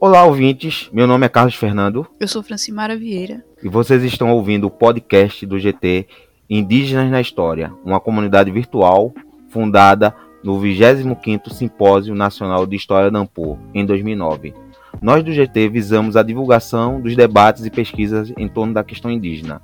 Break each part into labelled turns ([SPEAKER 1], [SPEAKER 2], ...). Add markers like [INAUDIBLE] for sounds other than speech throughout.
[SPEAKER 1] Olá, ouvintes. Meu nome é Carlos Fernando.
[SPEAKER 2] Eu sou Francimara Vieira.
[SPEAKER 1] E vocês estão ouvindo o podcast do GT Indígenas na História, uma comunidade virtual fundada no 25º Simpósio Nacional de História da Ampur, em 2009. Nós do GT visamos a divulgação dos debates e pesquisas em torno da questão indígena.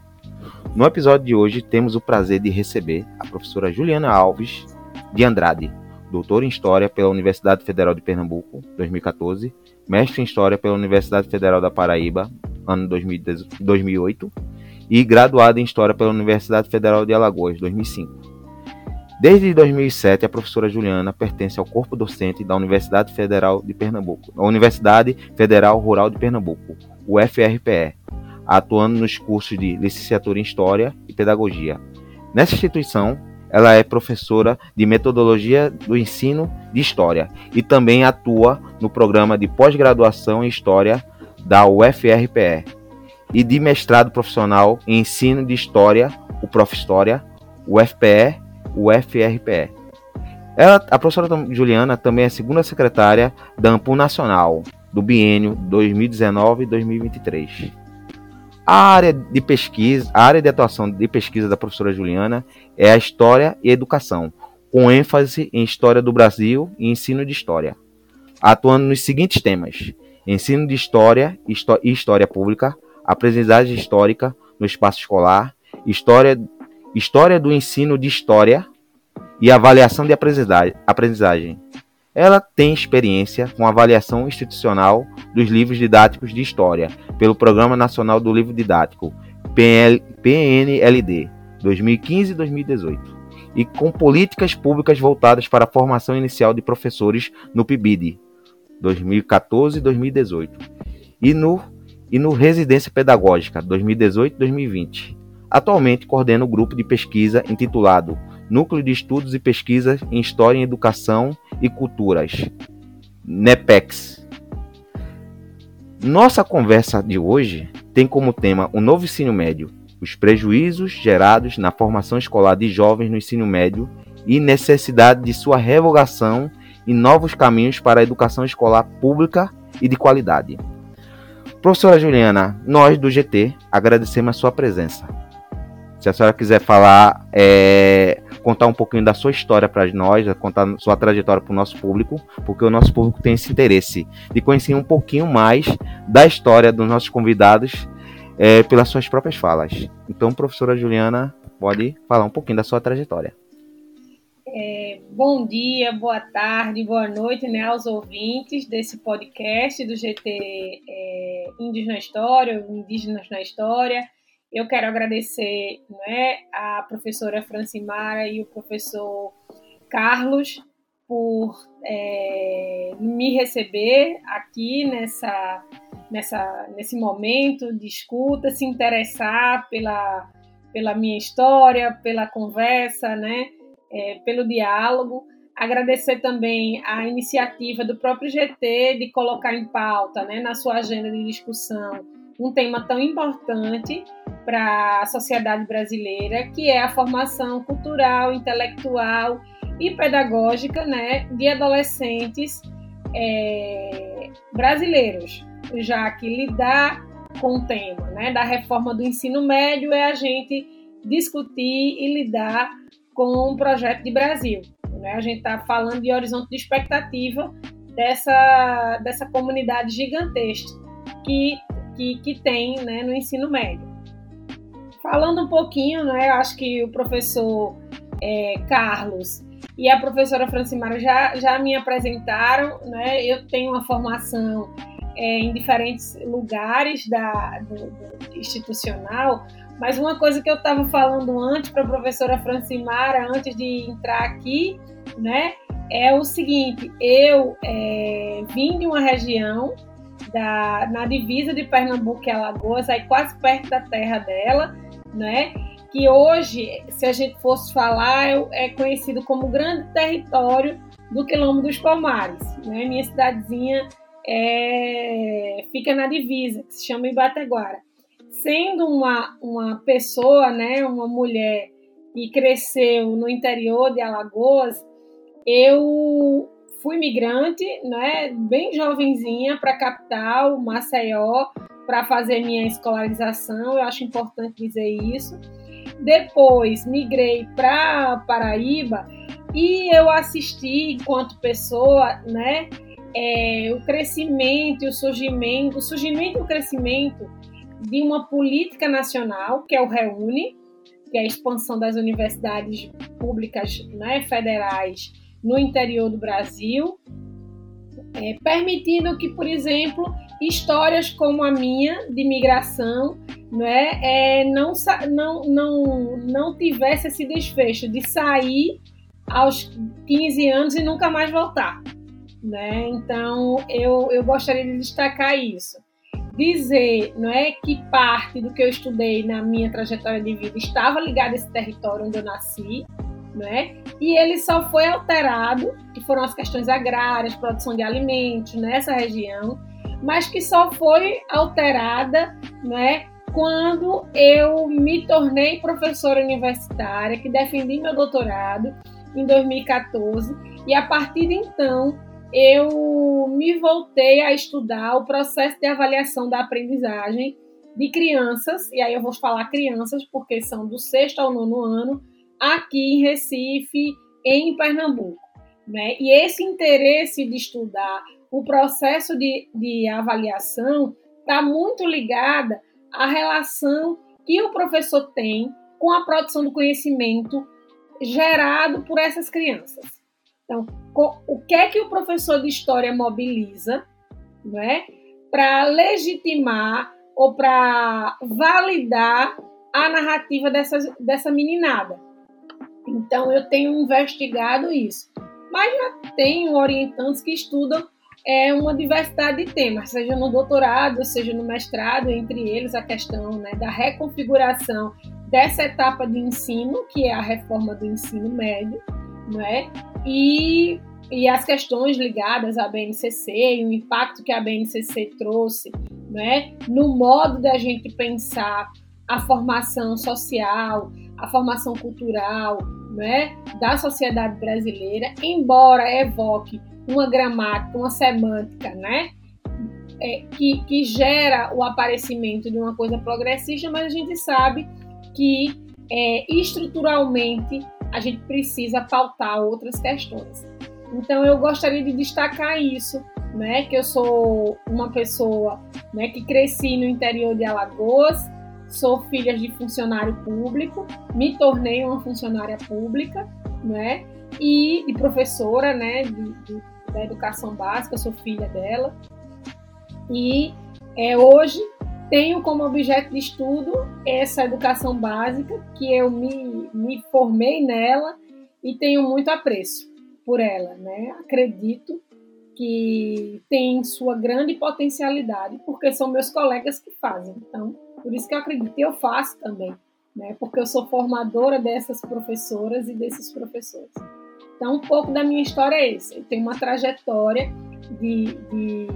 [SPEAKER 1] No episódio de hoje, temos o prazer de receber a professora Juliana Alves de Andrade, doutora em História pela Universidade Federal de Pernambuco, 2014, mestre em História pela Universidade Federal da Paraíba, ano 2008, e graduada em História pela Universidade Federal de Alagoas, 2005. Desde 2007, a professora Juliana pertence ao corpo docente da Universidade Federal de Pernambuco, a Universidade Federal Rural de Pernambuco, UFRPE, atuando nos cursos de licenciatura em História e Pedagogia. Nessa instituição, ela é professora de metodologia do ensino de história e também atua no programa de pós-graduação em história da UFRPE e de mestrado profissional em ensino de história, o Prof. História, UFPE, UFRPE. Ela, a professora Juliana também é segunda secretária da AMPU Nacional do biênio 2019-2023. A área de pesquisa, a área de atuação de pesquisa da professora Juliana é a História e Educação, com ênfase em História do Brasil e Ensino de História, atuando nos seguintes temas: Ensino de História e História Pública, Aprendizagem Histórica no Espaço Escolar, História, história do Ensino de História e Avaliação de Aprendizagem. Ela tem experiência com avaliação institucional dos livros didáticos de história pelo Programa Nacional do Livro Didático, PNL, PNLD, 2015-2018, e com políticas públicas voltadas para a formação inicial de professores no PIBID, 2014-2018, e no, e no Residência Pedagógica, 2018-2020. Atualmente coordena o grupo de pesquisa intitulado Núcleo de Estudos e Pesquisas em História Educação e Culturas, NEPEX. Nossa conversa de hoje tem como tema o novo ensino médio, os prejuízos gerados na formação escolar de jovens no ensino médio e necessidade de sua revogação e novos caminhos para a educação escolar pública e de qualidade. Professora Juliana, nós do GT agradecemos a sua presença. Se a senhora quiser falar, é, contar um pouquinho da sua história para nós, contar sua trajetória para o nosso público, porque o nosso público tem esse interesse de conhecer um pouquinho mais da história dos nossos convidados é, pelas suas próprias falas. Então, professora Juliana, pode falar um pouquinho da sua trajetória.
[SPEAKER 3] É, bom dia, boa tarde, boa noite né, aos ouvintes desse podcast do GT é, Índios na História, Indígenas na História. Eu quero agradecer né, a professora Francimara e o professor Carlos por é, me receber aqui nessa, nessa, nesse momento de escuta, se interessar pela, pela minha história, pela conversa, né, é, pelo diálogo. Agradecer também a iniciativa do próprio GT de colocar em pauta, né, na sua agenda de discussão, um tema tão importante para a sociedade brasileira, que é a formação cultural, intelectual e pedagógica né, de adolescentes é, brasileiros, já que lidar com o tema né, da reforma do ensino médio é a gente discutir e lidar com um projeto de Brasil. Né? A gente está falando de horizonte de expectativa dessa, dessa comunidade gigantesca que, que, que tem né, no ensino médio. Falando um pouquinho, né, eu acho que o professor é, Carlos e a professora Francimara já, já me apresentaram, né, eu tenho uma formação é, em diferentes lugares da, do, do institucional, mas uma coisa que eu estava falando antes para a professora Francimara, antes de entrar aqui, né, é o seguinte: eu é, vim de uma região da, na divisa de Pernambuco e Alagoas, aí quase perto da terra dela, né? Que hoje, se a gente fosse falar, é, conhecido como grande território do Quilombo dos Palmares, né? Minha cidadezinha é, fica na divisa, que se chama Ibateguara. Sendo uma, uma pessoa, né, uma mulher que cresceu no interior de Alagoas, eu fui migrante, né, bem jovenzinha, para a capital, Maceió, para fazer minha escolarização. Eu acho importante dizer isso. Depois migrei para Paraíba e eu assisti, enquanto pessoa, né, é, o crescimento e o surgimento, o surgimento e o crescimento de uma política nacional, que é o REUNE, que é a expansão das universidades públicas né, federais no interior do Brasil, é, permitindo que, por exemplo, histórias como a minha de migração né, é, não, não, não, não tivesse esse desfecho de sair aos 15 anos e nunca mais voltar. Né? Então, eu, eu gostaria de destacar isso. Dizer não é, que parte do que eu estudei na minha trajetória de vida estava ligado a esse território onde eu nasci, né? E ele só foi alterado, que foram as questões agrárias, produção de alimentos nessa região, mas que só foi alterada, né? Quando eu me tornei professora universitária, que defendi meu doutorado em 2014, e a partir de então eu me voltei a estudar o processo de avaliação da aprendizagem de crianças, e aí eu vou falar crianças porque são do sexto ao nono ano, aqui em Recife, em Pernambuco. Né? E esse interesse de estudar o processo de, de avaliação está muito ligada à relação que o professor tem com a produção do conhecimento gerado por essas crianças. Então, o que é que o professor de história mobiliza, né, para legitimar ou para validar a narrativa dessa, dessa meninada? Então, eu tenho investigado isso. Mas já tenho orientantes que estudam é, uma diversidade de temas, seja no doutorado, seja no mestrado, entre eles a questão né, da reconfiguração dessa etapa de ensino, que é a reforma do ensino médio, não é? E, e as questões ligadas à BNCC e o impacto que a BNCC trouxe né, no modo da gente pensar a formação social, a formação cultural né, da sociedade brasileira, embora evoque uma gramática, uma semântica, né, é, que, que gera o aparecimento de uma coisa progressista, mas a gente sabe que é, estruturalmente a gente precisa pautar outras questões. Então eu gostaria de destacar isso, né, que eu sou uma pessoa, né, que cresci no interior de Alagoas, sou filha de funcionário público, me tornei uma funcionária pública, né, e de professora, né, de, de, da educação básica, sou filha dela. E é, hoje tenho como objeto de estudo essa educação básica, que eu me, me formei nela e tenho muito apreço por ela. Né? Acredito que tem sua grande potencialidade, porque são meus colegas que fazem. Então, por isso que eu acredito eu faço também, né? porque eu sou formadora dessas professoras e desses professores. Então, um pouco da minha história é esse. Eu tenho uma trajetória de, de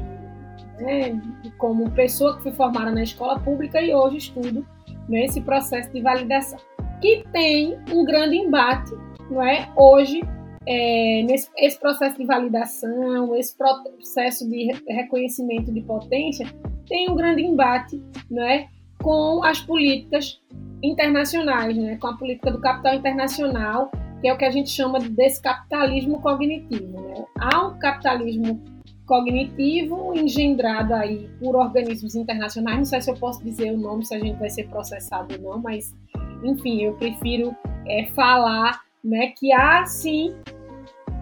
[SPEAKER 3] né, como pessoa que fui formada na escola pública e hoje estudo nesse processo de validação, que tem um grande embate, não é? Hoje, é, nesse esse processo de validação, esse processo de reconhecimento de potência, tem um grande embate, não é? Com as políticas internacionais, né? Com a política do capital internacional, que é o que a gente chama de descapitalismo cognitivo. Né? Há um capitalismo cognitivo engendrado aí por organismos internacionais. Não sei se eu posso dizer o nome, se a gente vai ser processado ou não, mas enfim, eu prefiro é, falar né, que há sim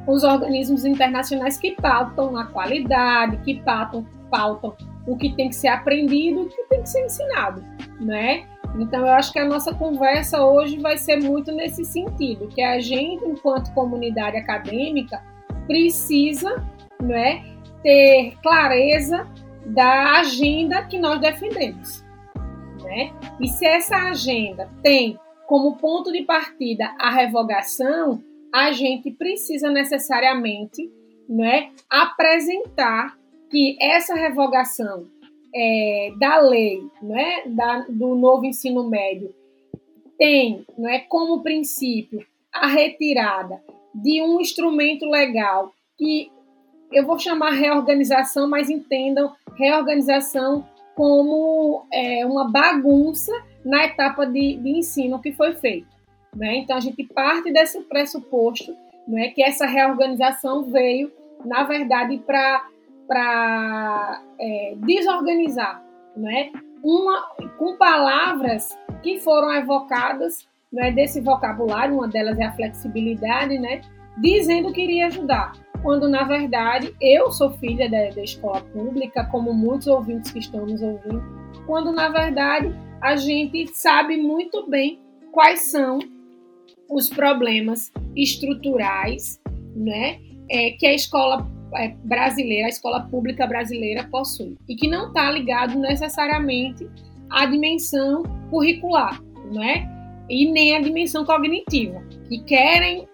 [SPEAKER 3] os organismos internacionais que pautam a qualidade, que pautam, pautam o que tem que ser aprendido e o que tem que ser ensinado, né? Então eu acho que a nossa conversa hoje vai ser muito nesse sentido, que a gente, enquanto comunidade acadêmica, precisa, não é, ter clareza da agenda que nós defendemos. Né? E se essa agenda tem como ponto de partida a revogação, a gente precisa necessariamente né, apresentar que essa revogação é, da lei né, da, do novo ensino médio tem né, como princípio a retirada de um instrumento legal que eu vou chamar reorganização, mas entendam reorganização como é, uma bagunça na etapa de, de ensino que foi feito. Né? Então, a gente parte desse pressuposto né, que essa reorganização veio, na verdade, para é, desorganizar, né? uma, com palavras que foram evocadas né, desse vocabulário, uma delas é a flexibilidade, né, dizendo que iria ajudar quando na verdade eu sou filha da, da escola pública, como muitos ouvintes que estão nos ouvindo, quando na verdade a gente sabe muito bem quais são os problemas estruturais, né, é, que a escola brasileira, a escola pública brasileira possui e que não está ligado necessariamente à dimensão curricular, né, e nem à dimensão cognitiva, que querem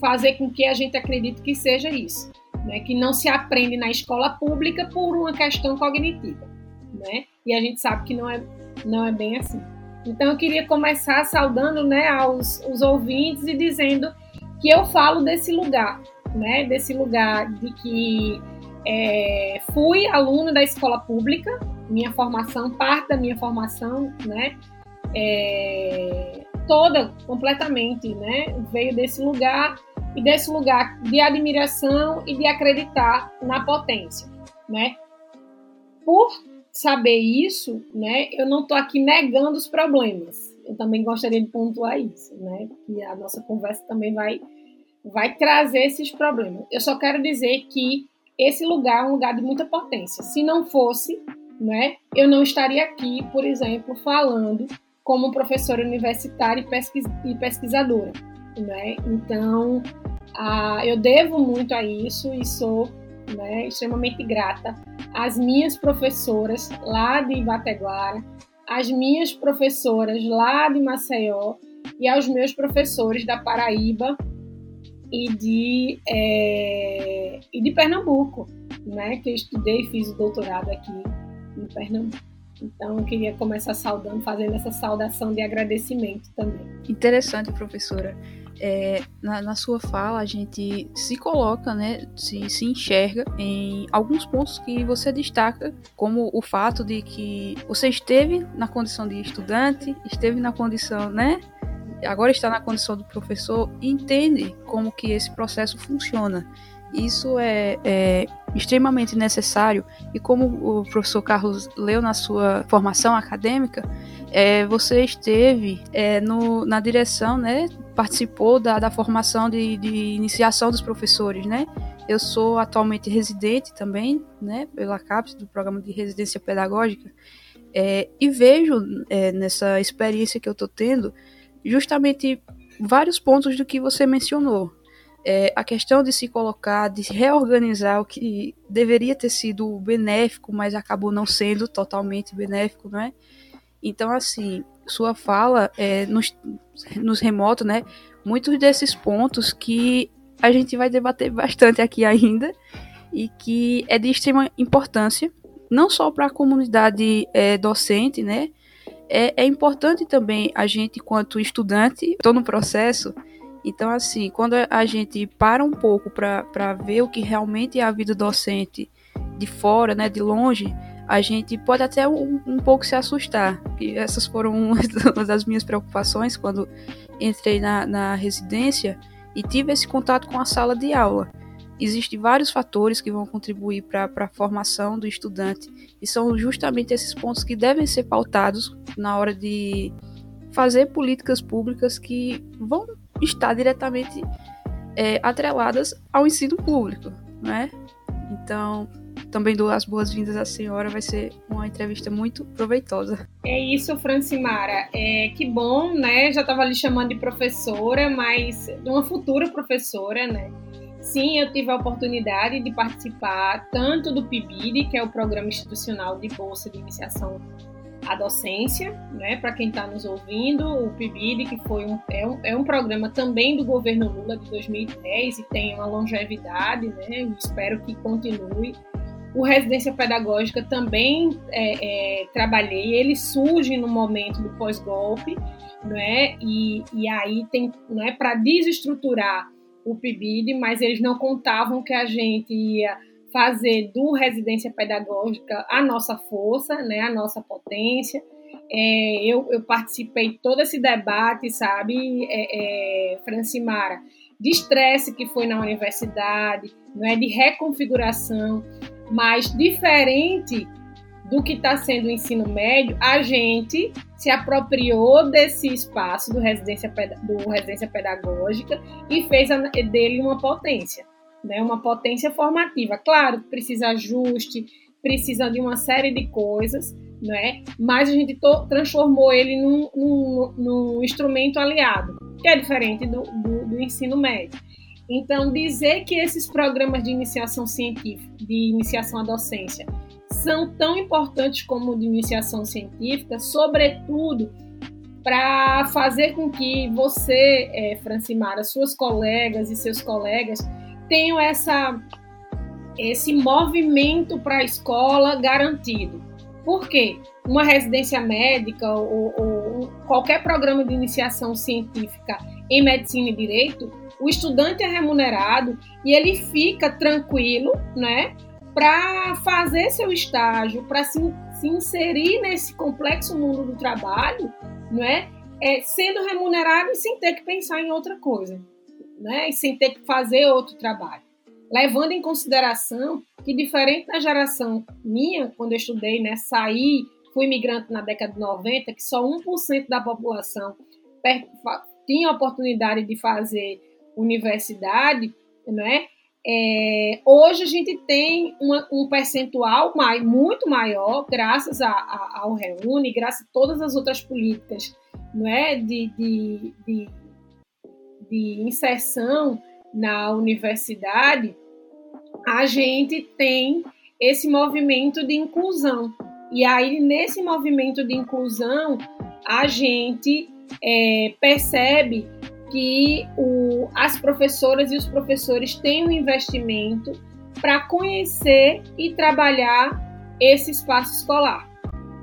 [SPEAKER 3] fazer com que a gente acredite que seja isso, né? que não se aprende na escola pública por uma questão cognitiva. Né? E a gente sabe que não é, não é bem assim. Então eu queria começar saudando né, aos os ouvintes e dizendo que eu falo desse lugar, né, desse lugar de que é, fui aluna da escola pública, minha formação, parte da minha formação, né, é, toda, completamente, né, veio desse lugar e desse lugar de admiração e de acreditar na potência, né? Por saber isso, né, eu não estou aqui negando os problemas. Eu também gostaria de pontuar isso, né? Que a nossa conversa também vai vai trazer esses problemas. Eu só quero dizer que esse lugar é um lugar de muita potência. Se não fosse, né, eu não estaria aqui, por exemplo, falando como professora universitária e pesquisadora né? Então, ah, eu devo muito a isso e sou né, extremamente grata às minhas professoras lá de Ibateguara, às minhas professoras lá de Maceió e aos meus professores da Paraíba e de, é, e de Pernambuco, né, que eu estudei e fiz o doutorado aqui em Pernambuco. Então, eu queria começar saudando, fazendo essa saudação de agradecimento também.
[SPEAKER 2] Interessante, professora é, na, na, sua fala a gente se coloca, né, se, se enxerga em alguns pontos que você destaca, como o fato de que você esteve na condição de estudante, esteve na condição, né, agora está na condição do professor entende como que esse processo funciona. Isso é, é, extremamente necessário e como o professor Carlos leu na sua formação acadêmica, é, você esteve é, no, na direção, né, participou da, da formação de, de, iniciação dos professores, né? Eu sou atualmente residente também, né, pela CAPES, do Programa de Residência Pedagógica, é, e vejo é, nessa experiência que eu estou tendo justamente vários pontos do que você mencionou. É, a questão de se colocar, de reorganizar o que deveria ter sido benéfico, mas acabou não sendo totalmente benéfico, né? Então, assim, sua fala é, nos, nos remota, né? Muitos desses pontos que a gente vai debater bastante aqui ainda e que é de extrema importância, não só para a comunidade é, docente, né? É, é, importante também a gente, enquanto estudante, estou no processo. Então, assim, quando a gente para um pouco para ver o que realmente é a vida docente de fora, né, de longe, a gente pode até um, um pouco se assustar. E essas foram [LAUGHS] uma das minhas preocupações quando entrei na, na residência e tive esse contato com a sala de aula. Existem vários fatores que vão contribuir para a formação do estudante e são justamente esses pontos que devem ser pautados na hora de fazer políticas públicas que vão estar diretamente é, atreladas ao ensino público, né? Então, também dou as boas-vindas à senhora, vai ser uma entrevista muito proveitosa.
[SPEAKER 3] É isso, Francimara. É, que bom, né? Já estava lhe chamando de professora, mas de uma futura professora, né? Sim, eu tive a oportunidade de participar tanto do PIBID, que é o Programa Institucional de Bolsa de Iniciação à Docência, né? Para quem está nos ouvindo, o PIBID, que foi um é, um, é um programa também do governo Lula de 2010 e tem uma longevidade, né? Espero que continue. O Residência Pedagógica também é, é, trabalhei, ele surge no momento do pós-golpe, né? E, e aí tem, né, para desestruturar o PIBID, mas eles não contavam que a gente ia fazer do residência pedagógica a nossa força, né, a nossa potência. É, eu, eu, participei todo esse debate, sabe, é, é, Francimara, de estresse que foi na universidade, não é, de reconfiguração, mas diferente do que está sendo o ensino médio, a gente se apropriou desse espaço do residência, do residência pedagógica e fez dele uma potência, né? uma potência formativa. Claro precisa ajuste, precisa de uma série de coisas, né? mas a gente transformou ele num, num, num, instrumento aliado, que é diferente do, do, do ensino médio. Então, dizer que esses programas de iniciação científica, de iniciação à docência, são tão importantes como de iniciação científica, sobretudo para fazer com que você, é, Francimara, suas colegas e seus colegas tenham essa, esse movimento para a escola garantido. Por quê? Uma residência médica ou, ou qualquer programa de iniciação científica em medicina e direito, o estudante é remunerado e ele fica tranquilo, né? Para fazer seu estágio, para se, se, inserir nesse complexo mundo do trabalho, não é? é? Sendo remunerado e sem ter que pensar em outra coisa, né? E sem ter que fazer outro trabalho. Levando em consideração que, diferente da geração minha, quando eu estudei, né, saí, fui imigrante na década de 90, que só 1% da população tinha oportunidade de fazer universidade, né? É, hoje a gente tem uma, um percentual mai, muito maior, graças a, a, ao Reúne, graças a todas as outras políticas não é, de, de, de, de inserção na universidade, a gente tem esse movimento de inclusão. E aí, nesse movimento de inclusão, a gente é, percebe que o, as professoras e os professores um investimento para conhecer e trabalhar esse espaço escolar.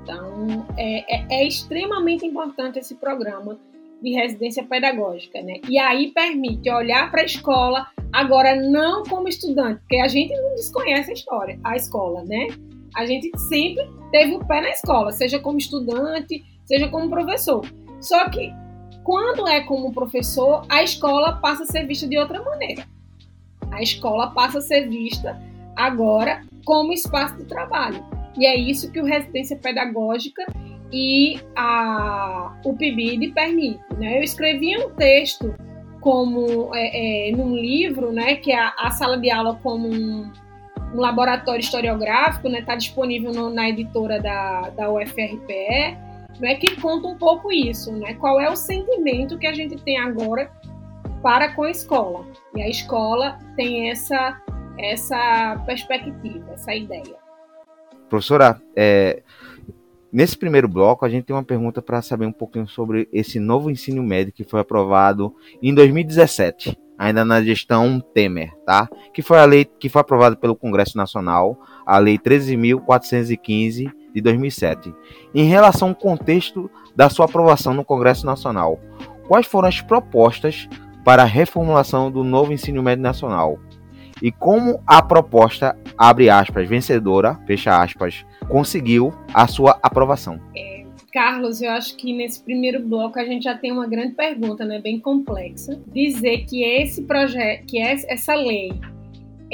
[SPEAKER 3] Então, é, é, é, extremamente importante esse programa de residência pedagógica, né? E aí permite olhar para a escola, agora não como estudante, porque a gente não desconhece a história, a escola, né? A gente sempre teve o pé na escola, seja como estudante, seja como professor. Só que quando é como professor, a escola passa a ser vista de outra maneira. A escola passa a ser vista agora como espaço de trabalho. E é isso que o residência pedagógica e a, o PIBID permite. Né? Eu escrevi um texto como é, é, num livro, né, que é a, a sala de aula como um, um laboratório historiográfico, está né, tá disponível no, na editora da, da UFRPE né, que conta um pouco isso, né? Qual é o sentimento que a gente tem agora para com a escola? E a escola tem essa essa perspectiva, essa ideia.
[SPEAKER 1] Professora, é, nesse primeiro bloco a gente tem uma pergunta para saber um pouquinho sobre esse novo ensino médio que foi aprovado em 2017, ainda na gestão Temer, tá? Que foi a lei que foi aprovada pelo Congresso Nacional, a lei 13.415 de 2007. Em relação ao contexto da sua aprovação no Congresso Nacional, quais foram as propostas para a reformulação do novo ensino médio nacional? E como a proposta, abre aspas, vencedora, fecha aspas, conseguiu a sua aprovação?
[SPEAKER 3] É, Carlos, eu acho que nesse primeiro bloco a gente já tem uma grande pergunta, né, bem complexa. Dizer que esse projeto, que essa lei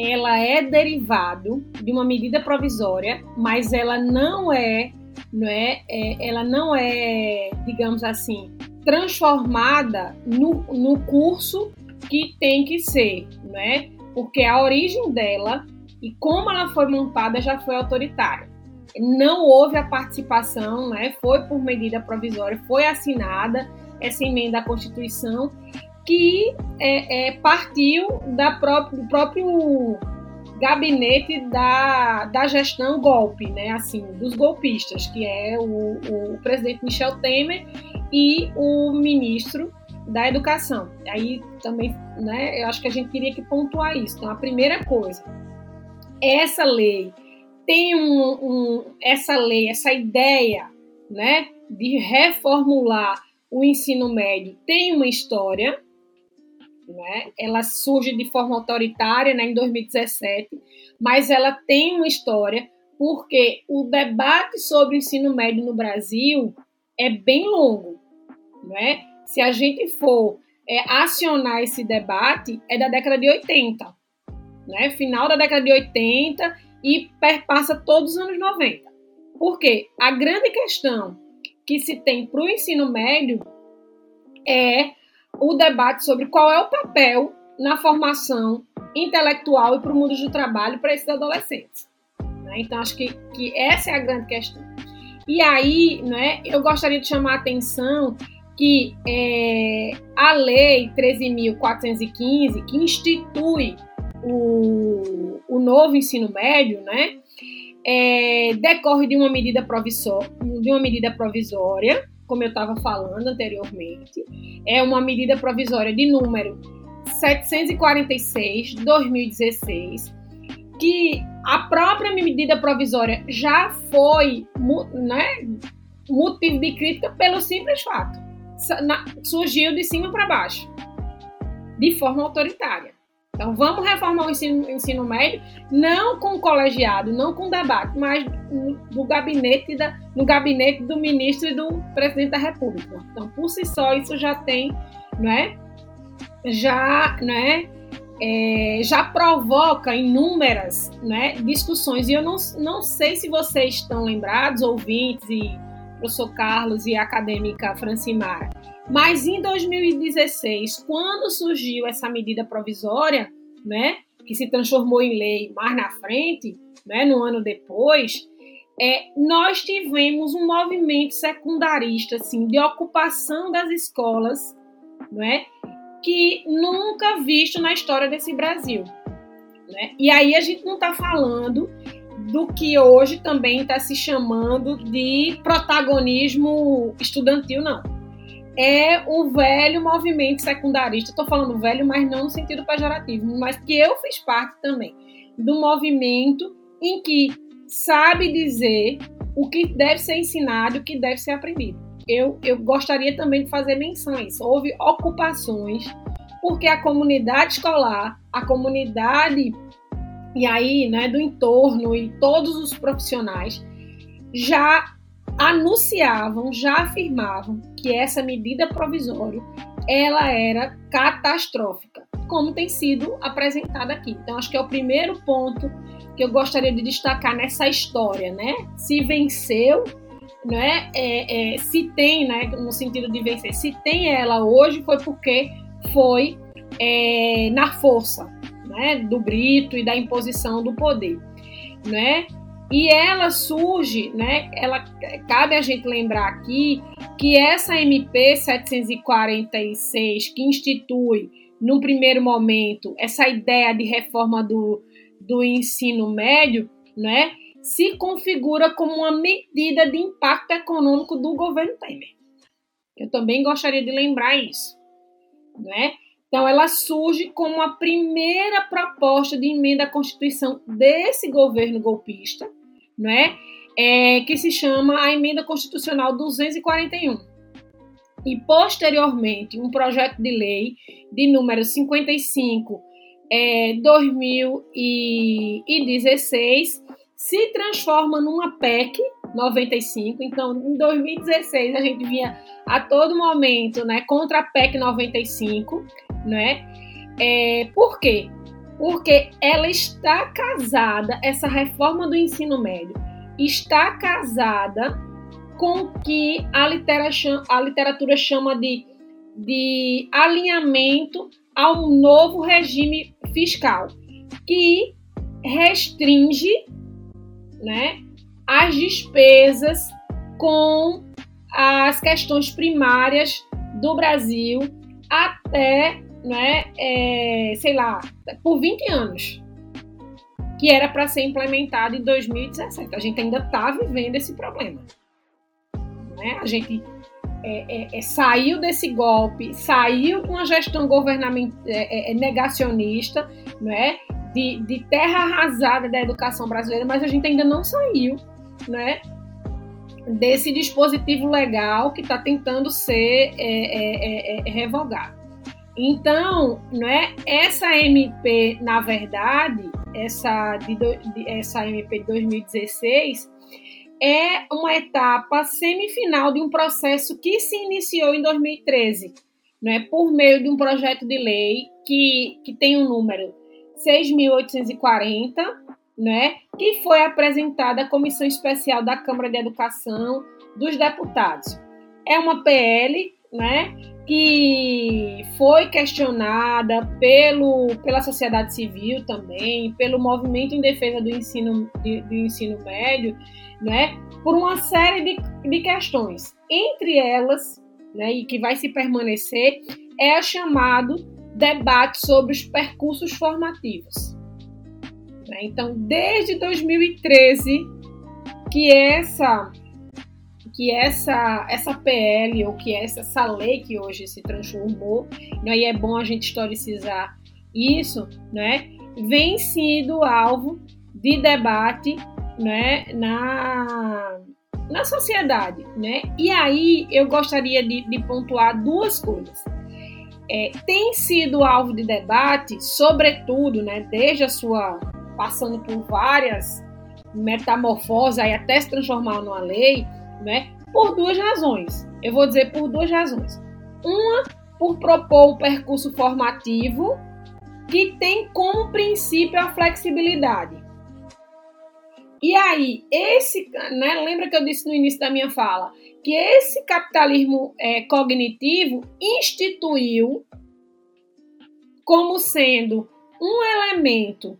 [SPEAKER 3] ela é derivado de uma medida provisória, mas ela não é, não é, é ela não é, digamos assim, transformada no, no curso que tem que ser, né? Porque a origem dela e como ela foi montada já foi autoritária. Não houve a participação, né? Foi por medida provisória, foi assinada essa emenda à Constituição que é, é, partiu da própria, do próprio gabinete da, da gestão golpe, né? Assim, dos golpistas, que é o, o presidente Michel Temer e o ministro da Educação. Aí também, né? Eu acho que a gente teria que pontuar isso. Então, a primeira coisa, essa lei tem um, um essa lei, essa ideia, né? De reformular o ensino médio tem uma história, né? Ela surge de forma autoritária né, em 2017, mas ela tem uma história porque o debate sobre o ensino médio no Brasil é bem longo. Né? Se a gente for é, acionar esse debate, é da década de 80. Né? Final da década de 80 e perpassa todos os anos 90. Porque a grande questão que se tem para o ensino médio é o debate sobre qual é o papel na formação intelectual e para o mundo do trabalho para esses adolescentes. Né? Então, acho que, que essa é a grande questão. E aí, né, eu gostaria de chamar a atenção que é, a Lei 13.415, que institui o, o novo ensino médio, né, é, decorre de uma medida de uma medida provisória como eu estava falando anteriormente, é uma medida provisória de número 746, 2016, que a própria medida provisória já foi né, motivo de crítica pelo simples fato. Surgiu de cima para baixo, de forma autoritária. Então, vamos reformar o ensino, ensino médio, não com colegiado, não com debate, mas no gabinete, da, no gabinete do ministro e do presidente da República. Então, por si só, isso já tem, não é? Já, não é? É, já provoca inúmeras né, discussões. E eu não, não sei se vocês estão lembrados, ouvintes, e professor Carlos e a acadêmica Francimara, mas em 2016, quando surgiu essa medida provisória, né, que se transformou em lei mais na frente, né, no ano depois, é, nós tivemos um movimento secundarista assim, de ocupação das escolas, né, que nunca visto na história desse Brasil. Né? E aí a gente não está falando do que hoje também está se chamando de protagonismo estudantil, não é o velho movimento secundarista. Estou falando velho, mas não no sentido pejorativo, mas que eu fiz parte também do movimento em que sabe dizer o que deve ser ensinado o que deve ser aprendido. Eu, eu gostaria também de fazer menções. Houve ocupações, porque a comunidade escolar, a comunidade e aí, né, do entorno e todos os profissionais já anunciavam, já afirmavam que essa medida provisória ela era catastrófica, como tem sido apresentada aqui. Então, acho que é o primeiro ponto que eu gostaria de destacar nessa história, né? Se venceu, né? É, é, se tem, né? No sentido de vencer, se tem ela hoje foi porque foi é, na força, né? Do grito e da imposição do poder, né? E ela surge, né? Ela cabe a gente lembrar aqui que essa MP 746 que institui no primeiro momento essa ideia de reforma do, do ensino médio, né? Se configura como uma medida de impacto econômico do governo Temer. Eu também gostaria de lembrar isso, né? Então, ela surge como a primeira proposta de emenda à Constituição desse governo golpista, né, é, que se chama a Emenda Constitucional 241. E, posteriormente, um projeto de lei de número 55 é, 2016 se transforma numa PEC 95. Então, em 2016, a gente vinha a todo momento né, contra a PEC 95. Né? É, por quê? porque ela está casada, essa reforma do ensino médio está casada com o que a literatura, a literatura chama de, de alinhamento ao novo regime fiscal, que restringe né, as despesas com as questões primárias do Brasil até né, é, sei lá, por 20 anos, que era para ser implementado em 2017. A gente ainda está vivendo esse problema. Né? A gente é, é, é, saiu desse golpe, saiu de uma gestão governamental é, é, negacionista, né? De, de, terra arrasada da educação brasileira, mas a gente ainda não saiu né? desse dispositivo legal que está tentando ser revogado. Então, não é? Essa MP, na verdade, essa de, essa MP de 2016 é uma etapa semifinal de um processo que se iniciou em 2013, né, por meio de um projeto de lei que, que tem o um número 6.840, né, que foi apresentada à Comissão Especial da Câmara de Educação dos Deputados. É uma PL né, que foi questionada pelo, pela sociedade civil também, pelo movimento em defesa do ensino, de, do ensino médio, né, por uma série de, de questões. Entre elas, né, e que vai se permanecer, é o chamado debate sobre os percursos formativos. Né? Então, desde 2013, que essa que essa essa PL ou que essa, essa lei que hoje se transformou, né, e é bom a gente historicizar isso, né, vem sendo alvo de debate né, na, na sociedade. Né? E aí eu gostaria de, de pontuar duas coisas. É, tem sido alvo de debate, sobretudo, né, desde a sua passando por várias metamorfoses aí até se transformar numa lei, né, por duas razões. Eu vou dizer por duas razões. Uma, por propor um percurso formativo que tem como princípio a flexibilidade. E aí, esse, né, lembra que eu disse no início da minha fala, que esse capitalismo é, cognitivo instituiu como sendo um elemento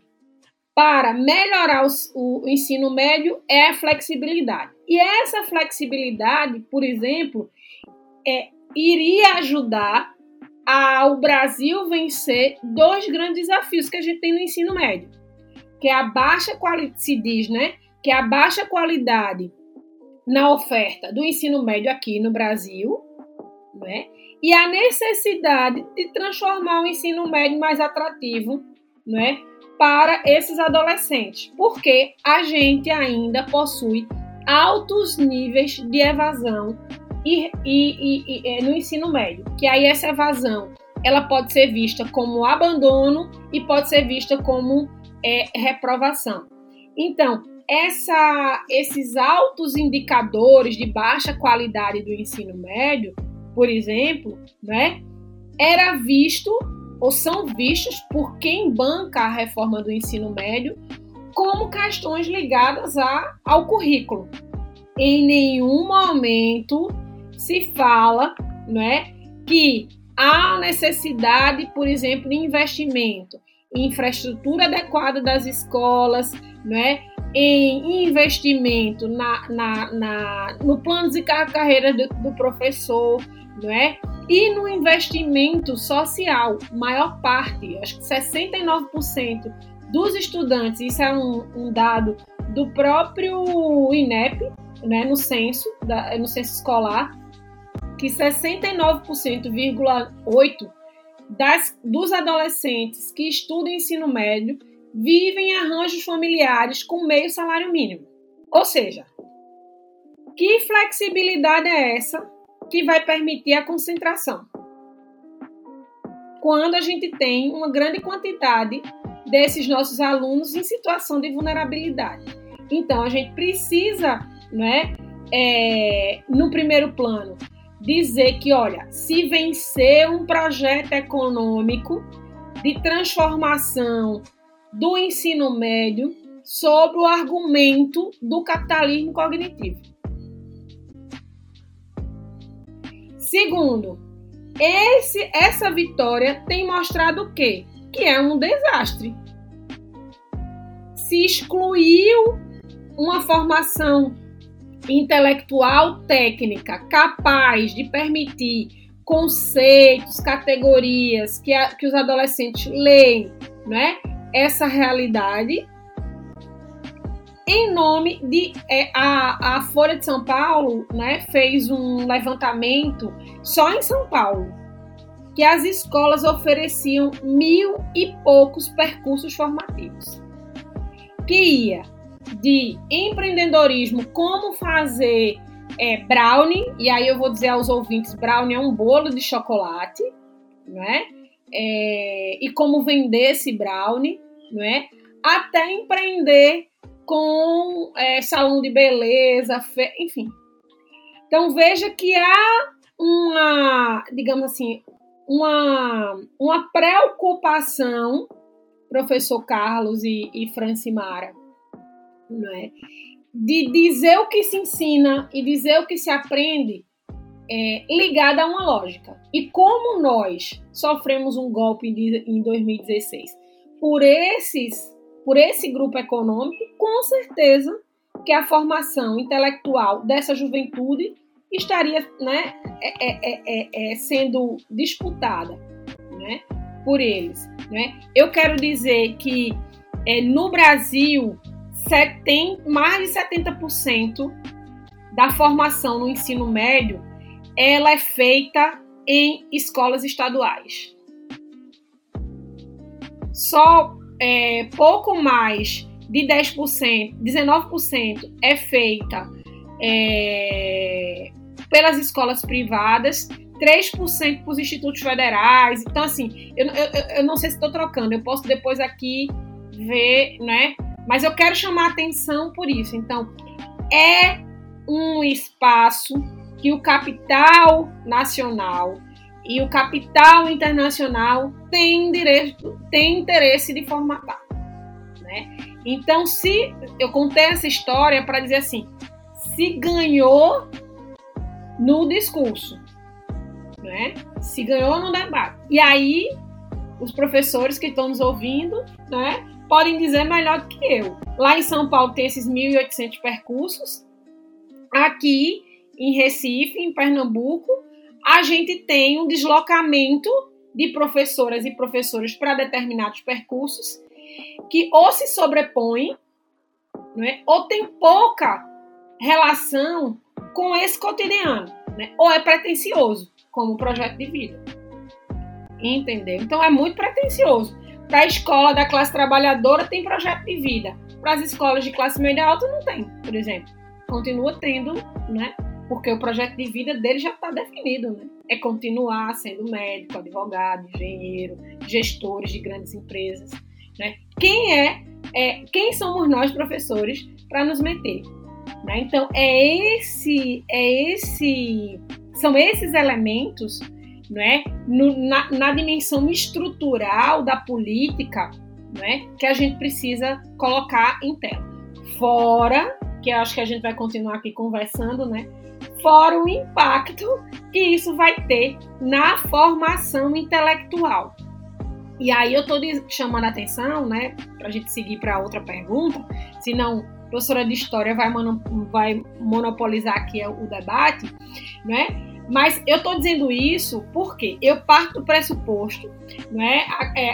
[SPEAKER 3] para melhorar os, o ensino médio é a flexibilidade. E essa flexibilidade, por exemplo, é, iria ajudar ao Brasil vencer dois grandes desafios que a gente tem no ensino médio que é a baixa qualidade, se diz, né? Que é a baixa qualidade na oferta do ensino médio aqui no Brasil, né? E a necessidade de transformar o ensino médio mais atrativo, né? Para esses adolescentes, porque a gente ainda possui altos níveis de evasão e, e, e, e, no ensino médio, que aí essa evasão ela pode ser vista como abandono e pode ser vista como é reprovação. Então, essa, esses altos indicadores de baixa qualidade do ensino médio, por exemplo, né, era visto ou são vistos por quem banca a reforma do ensino médio como questões ligadas a, ao currículo. Em nenhum momento se fala né, que há necessidade, por exemplo, de investimento infraestrutura adequada das escolas, né? em investimento na, na, na, no plano de carreira do, do professor, é? e no investimento social, maior parte, acho que 69% dos estudantes, isso é um, um, dado do próprio INEP, né, no censo, da, no censo escolar, que 69,8% das, dos adolescentes que estudam ensino médio vivem em arranjos familiares com meio salário mínimo. Ou seja, que flexibilidade é essa que vai permitir a concentração? Quando a gente tem uma grande quantidade desses nossos alunos em situação de vulnerabilidade. Então, a gente precisa, né, é, no primeiro plano, dizer que, olha, se vencer um projeto econômico de transformação do ensino médio sobre o argumento do capitalismo cognitivo. Segundo, esse, essa vitória tem mostrado o quê? Que é um desastre. Se excluiu uma formação intelectual técnica capaz de permitir conceitos, categorias que, a, que os adolescentes leem, né? Essa realidade em nome de é, a, a Folha de São Paulo, né? Fez um levantamento só em São Paulo que as escolas ofereciam mil e poucos percursos formativos, que ia de empreendedorismo, como fazer é, brownie, e aí eu vou dizer aos ouvintes, brownie é um bolo de chocolate, né? é, e como vender esse brownie, não é? Até empreender com é, salão de beleza, fe... enfim. Então veja que há uma, digamos assim, uma, uma preocupação, professor Carlos e, e Francimara, é? de dizer o que se ensina e dizer o que se aprende é, ligada a uma lógica. E como nós sofremos um golpe em 2016 por esses, por esse grupo econômico, com certeza que a formação intelectual dessa juventude estaria né, é, é, é, é sendo disputada né, por eles. Né? Eu quero dizer que no Brasil tem mais de 70% da formação no ensino médio ela é feita em escolas estaduais. Só é, pouco mais de 10%, 19% é feita é, pelas escolas privadas, 3% para os institutos federais. Então, assim, eu, eu, eu não sei se estou trocando, eu posso depois aqui ver, né? Mas eu quero chamar atenção por isso. Então, é um espaço que o capital nacional e o capital internacional tem direito, tem interesse de formatar, né? Então, se eu contei essa história para dizer assim, se ganhou no discurso, né? Se ganhou no debate. E aí, os professores que estão nos ouvindo, né, podem dizer melhor do que eu. Lá em São Paulo tem esses 1.800 percursos. Aqui em Recife, em Pernambuco, a gente tem um deslocamento de professoras e professores para determinados percursos que ou se sobrepõem, é? ou tem pouca relação com esse cotidiano, né? ou é pretencioso, como projeto de vida. Entendeu? Então é muito pretencioso. Para a escola da classe trabalhadora tem projeto de vida. Para as escolas de classe média alta não tem, por exemplo. Continua tendo, né? porque o projeto de vida dele já está definido, né? É continuar sendo médico, advogado, engenheiro, gestores de grandes empresas, né? Quem é, é quem somos nós professores para nos meter? Né? Então é esse, é esse, são esses elementos, né? No, na, na dimensão estrutural da política, né? Que a gente precisa colocar em tela. Fora que eu acho que a gente vai continuar aqui conversando, né? fora o impacto que isso vai ter na formação intelectual. E aí eu estou chamando a atenção, né, para a gente seguir para outra pergunta, senão a professora de história vai, vai monopolizar aqui o debate, né? Mas eu estou dizendo isso porque eu parto do pressuposto, né,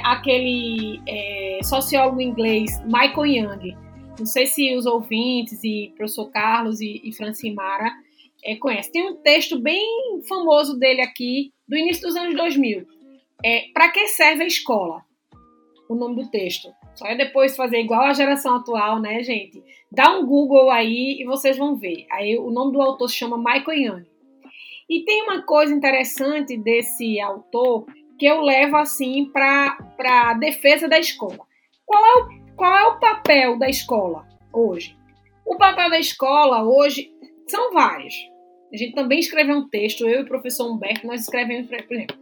[SPEAKER 3] aquele é, sociólogo inglês Michael Young, não sei se os ouvintes e professor Carlos e, e Francimara é, conhece. Tem um texto bem famoso dele aqui, do início dos anos 2000. É, Para que serve a escola? O nome do texto. Só é depois fazer igual a geração atual, né, gente? Dá um Google aí e vocês vão ver. Aí o nome do autor se chama Michael Young. E tem uma coisa interessante desse autor que eu levo assim para a defesa da escola. Qual é, o, qual é o papel da escola hoje? O papel da escola hoje são vários. A gente também escreveu um texto, eu e o professor Humberto, nós escrevemos, por exemplo,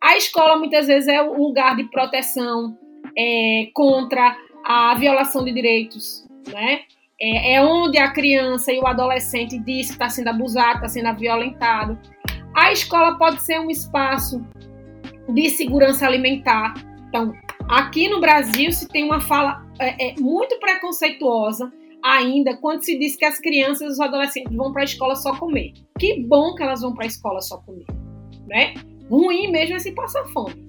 [SPEAKER 3] a escola muitas vezes é o lugar de proteção é, contra a violação de direitos, né? É, é, onde a criança e o adolescente diz que está sendo abusado, está sendo violentado. A escola pode ser um espaço de segurança alimentar. Então, aqui no Brasil se tem uma fala é, é muito preconceituosa ainda quando se diz que as crianças e os adolescentes vão para a escola só comer. Que bom que elas vão para a escola só comer, né? Ruim mesmo é se passar fome.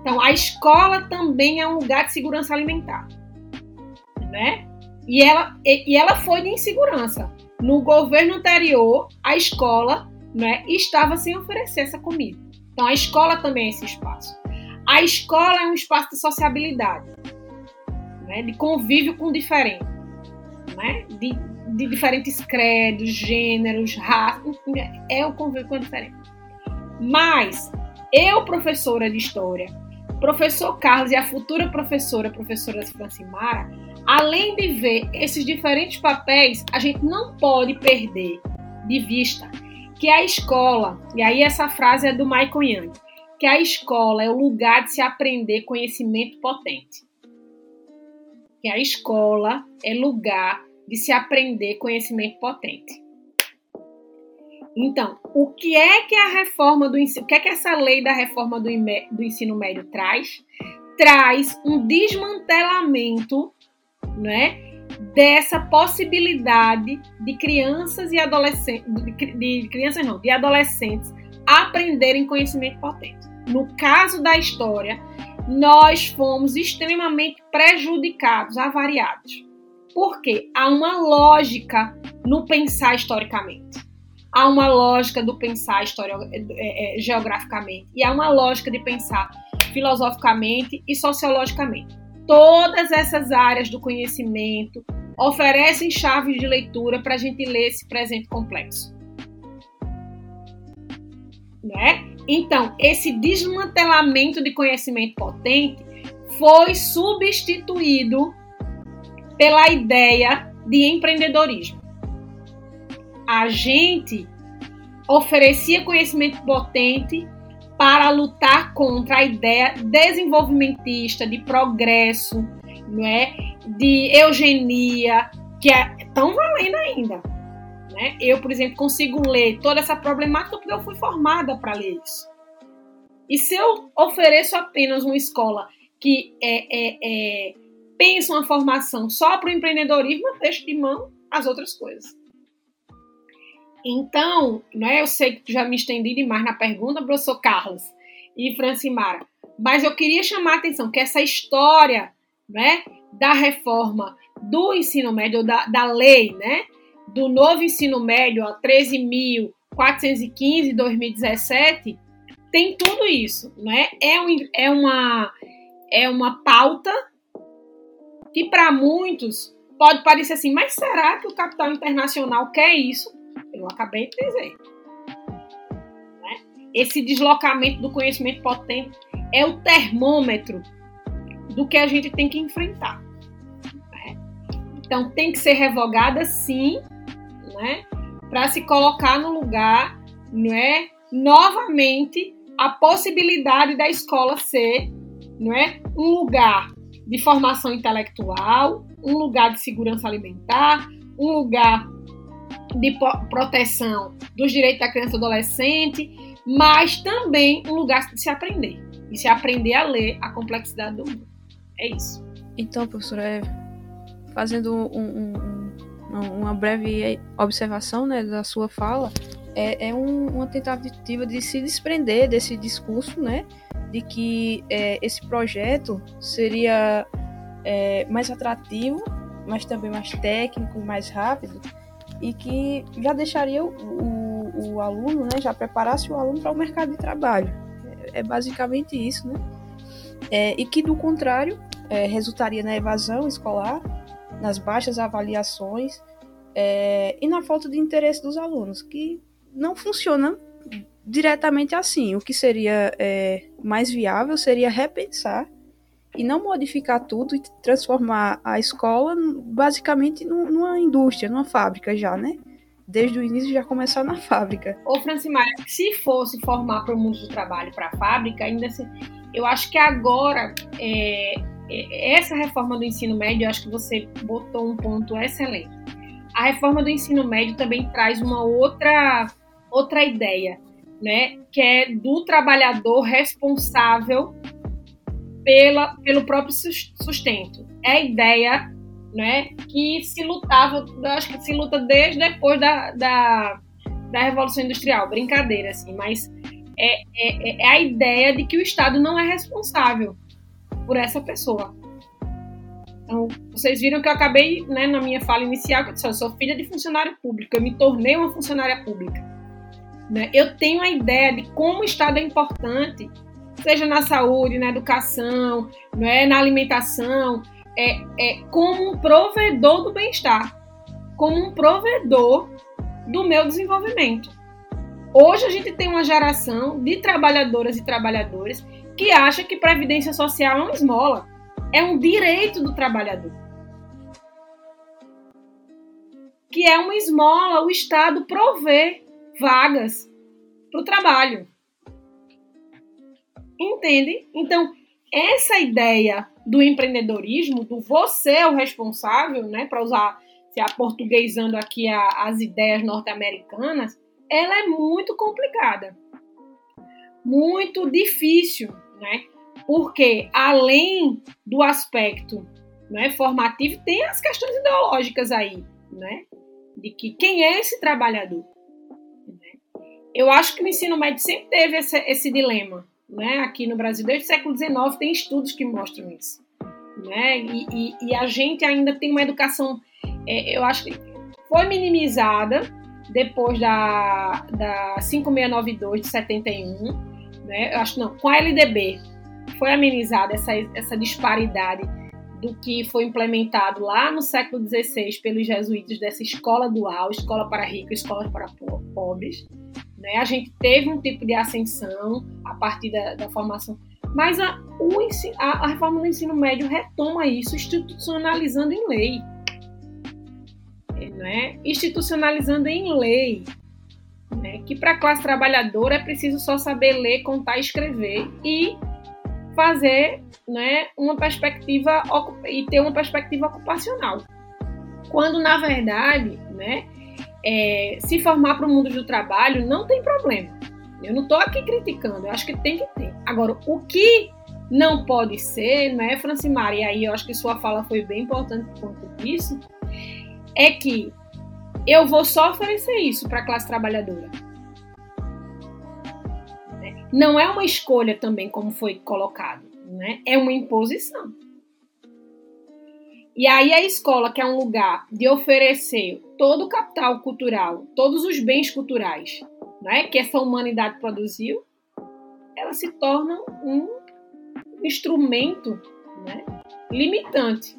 [SPEAKER 3] Então, a escola também é um lugar de segurança alimentar, né? E ela, e ela foi de insegurança. No governo anterior, a escola né, estava sem oferecer essa comida. Então, a escola também é esse espaço. A escola é um espaço de sociabilidade né, de convívio com o diferente, né, de, de diferentes credos, gêneros, raças, é o convívio com o diferente. Mas eu, professora de História, professor Carlos e a futura professora, professora Francimara, além de ver esses diferentes papéis, a gente não pode perder de vista que a escola, e aí essa frase é do Michael Young, que a escola é o lugar de se aprender conhecimento potente. Que a escola é lugar de se aprender conhecimento potente. Então, o que é que a reforma do ensino, o que é que essa lei da reforma do, do ensino médio traz? Traz um desmantelamento, né, dessa possibilidade de crianças e adolescentes, de, de crianças não, de adolescentes aprenderem conhecimento potente. No caso da história, nós fomos extremamente prejudicados, avariados. Porque há uma lógica no pensar historicamente. Há uma lógica do pensar história, é, é, geograficamente. E há uma lógica de pensar filosoficamente e sociologicamente. Todas essas áreas do conhecimento oferecem chaves de leitura para a gente ler esse presente complexo. Né? Então, esse desmantelamento de conhecimento potente foi substituído pela ideia de empreendedorismo. A gente oferecia conhecimento potente para lutar contra a ideia desenvolvimentista de progresso, não é? de eugenia, que é tão valendo ainda. Né? Eu, por exemplo, consigo ler toda essa problemática porque eu fui formada para ler isso. E se eu ofereço apenas uma escola que é, é, é pensa uma formação só para o empreendedorismo, eu deixo de mão as outras coisas. Então, né, eu sei que já me estendi demais na pergunta, professor Carlos e Francimara, mas eu queria chamar a atenção que essa história né, da reforma do ensino médio, da, da lei, né, do novo ensino médio, a 13.415 de 2017, tem tudo isso, né? É, um, é, uma, é uma pauta que para muitos pode parecer assim, mas será que o capital internacional quer isso? Eu acabei de dizer. Né? Esse deslocamento do conhecimento potente é o termômetro do que a gente tem que enfrentar. Né? Então tem que ser revogada sim, né? para se colocar no lugar, não é? Novamente a possibilidade da escola ser, não é, um lugar de formação intelectual, um lugar de segurança alimentar, um lugar de proteção dos direitos da criança e do adolescente, mas também um lugar de se aprender. E se aprender a ler a complexidade do mundo. É isso.
[SPEAKER 2] Então, professora, é, fazendo um, um, uma breve observação né, da sua fala, é, é um, uma tentativa de se desprender desse discurso, né, de que é, esse projeto seria é, mais atrativo, mas também mais técnico, mais rápido, e que já deixaria o, o, o aluno, né, já preparasse o aluno para o mercado de trabalho. É, é basicamente isso, né? É, e que, do contrário, é, resultaria na evasão escolar, nas baixas avaliações é, e na falta de interesse dos alunos, que não funciona diretamente assim. O que seria é, mais viável seria repensar e não modificar tudo e transformar a escola basicamente numa indústria, numa fábrica já, né? Desde o início já começar na [LAUGHS] fábrica.
[SPEAKER 3] Ô Francimar, se fosse formar para o mundo do trabalho, para a fábrica, ainda se, eu acho que agora é, é, essa reforma do ensino médio, eu acho que você botou um ponto excelente. A reforma do ensino médio também traz uma outra outra ideia, né, que é do trabalhador responsável pela, pelo próprio sustento. É a ideia né, que se lutava, acho que se luta desde depois da, da, da Revolução Industrial, brincadeira, assim, mas é, é, é a ideia de que o Estado não é responsável por essa pessoa. Então, vocês viram que eu acabei, né, na minha fala inicial, que eu disse, eu sou filha de funcionário público, eu me tornei uma funcionária pública. Né? Eu tenho a ideia de como o Estado é importante, seja na saúde, na educação, não é, na alimentação, é, é como um provedor do bem-estar, como um provedor do meu desenvolvimento. Hoje a gente tem uma geração de trabalhadoras e trabalhadores que acha que previdência social é uma esmola, é um direito do trabalhador. Que é uma esmola o Estado prover vagas para o trabalho. Entende? Então, essa ideia do empreendedorismo, do você é o responsável, né, para usar, se aportuguesando aqui a, as ideias norte-americanas, ela é muito complicada, muito difícil, né? Porque além do aspecto né, formativo, tem as questões ideológicas aí, né? De que quem é esse trabalhador? Né? Eu acho que o ensino médio sempre teve esse, esse dilema, né? Aqui no Brasil, desde o século XIX, tem estudos que mostram isso. Né? E, e, e a gente ainda tem uma educação, é, eu acho que foi minimizada depois da, da 5692 de 71, né? Eu acho não, com a LDB foi amenizada essa, essa disparidade do que foi implementado lá no século XVI pelos jesuítas dessa escola dual, escola para ricos, escola para pobres. Né? A gente teve um tipo de ascensão a partir da, da formação, mas a, o, a, a reforma do ensino médio retoma isso, institucionalizando em lei. Né? Institucionalizando em lei. Né? Que para a classe trabalhadora é preciso só saber ler, contar escrever e fazer né, uma perspectiva e ter uma perspectiva ocupacional. Quando, na verdade, né, é, se formar para o mundo do trabalho não tem problema. Eu não estou aqui criticando, eu acho que tem que ter. Agora, o que não pode ser, né, Francimar, e aí eu acho que sua fala foi bem importante por conta disso, é que eu vou só oferecer isso para a classe trabalhadora. Não é uma escolha também, como foi colocado, né? é uma imposição. E aí a escola, que é um lugar de oferecer todo o capital cultural, todos os bens culturais, né, que essa humanidade produziu, ela se torna um instrumento né, limitante.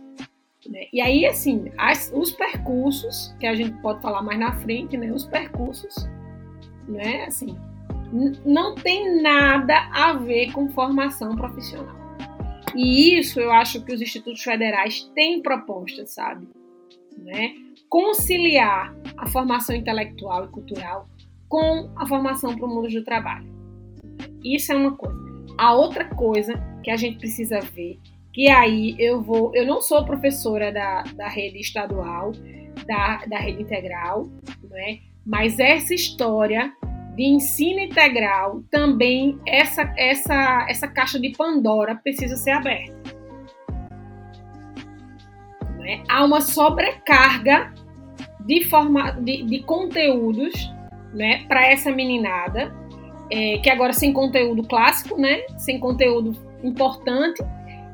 [SPEAKER 3] Né? E aí, assim, as, os percursos, que a gente pode falar mais na frente, né, os percursos, né, assim, não tem nada a ver com formação profissional. E isso eu acho que os institutos federais têm propostas, sabe? Né? Conciliar a formação intelectual e cultural com a formação para o mundo do trabalho. Isso é uma coisa. A outra coisa que a gente precisa ver, que aí eu vou, eu não sou professora da, da rede estadual, da, da rede integral, né? mas essa história de ensino integral, também essa, essa, essa caixa de Pandora precisa ser aberta. Né? Há uma sobrecarga de, forma, de, de conteúdos né, para essa meninada, é, que agora sem conteúdo clássico, né, sem conteúdo importante,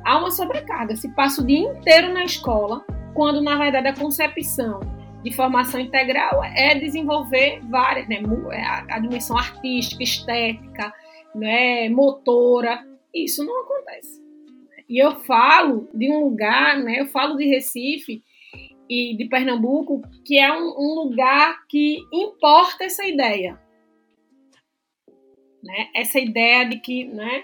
[SPEAKER 3] há uma sobrecarga. Se passa o dia inteiro na escola, quando na verdade a concepção de formação integral é desenvolver várias, né, é a, dimensão artística, estética, né, motora. Isso não acontece. E eu falo de um lugar, né, eu falo de Recife e de Pernambuco, que é um, um lugar que importa essa ideia. Né? Essa ideia de que né,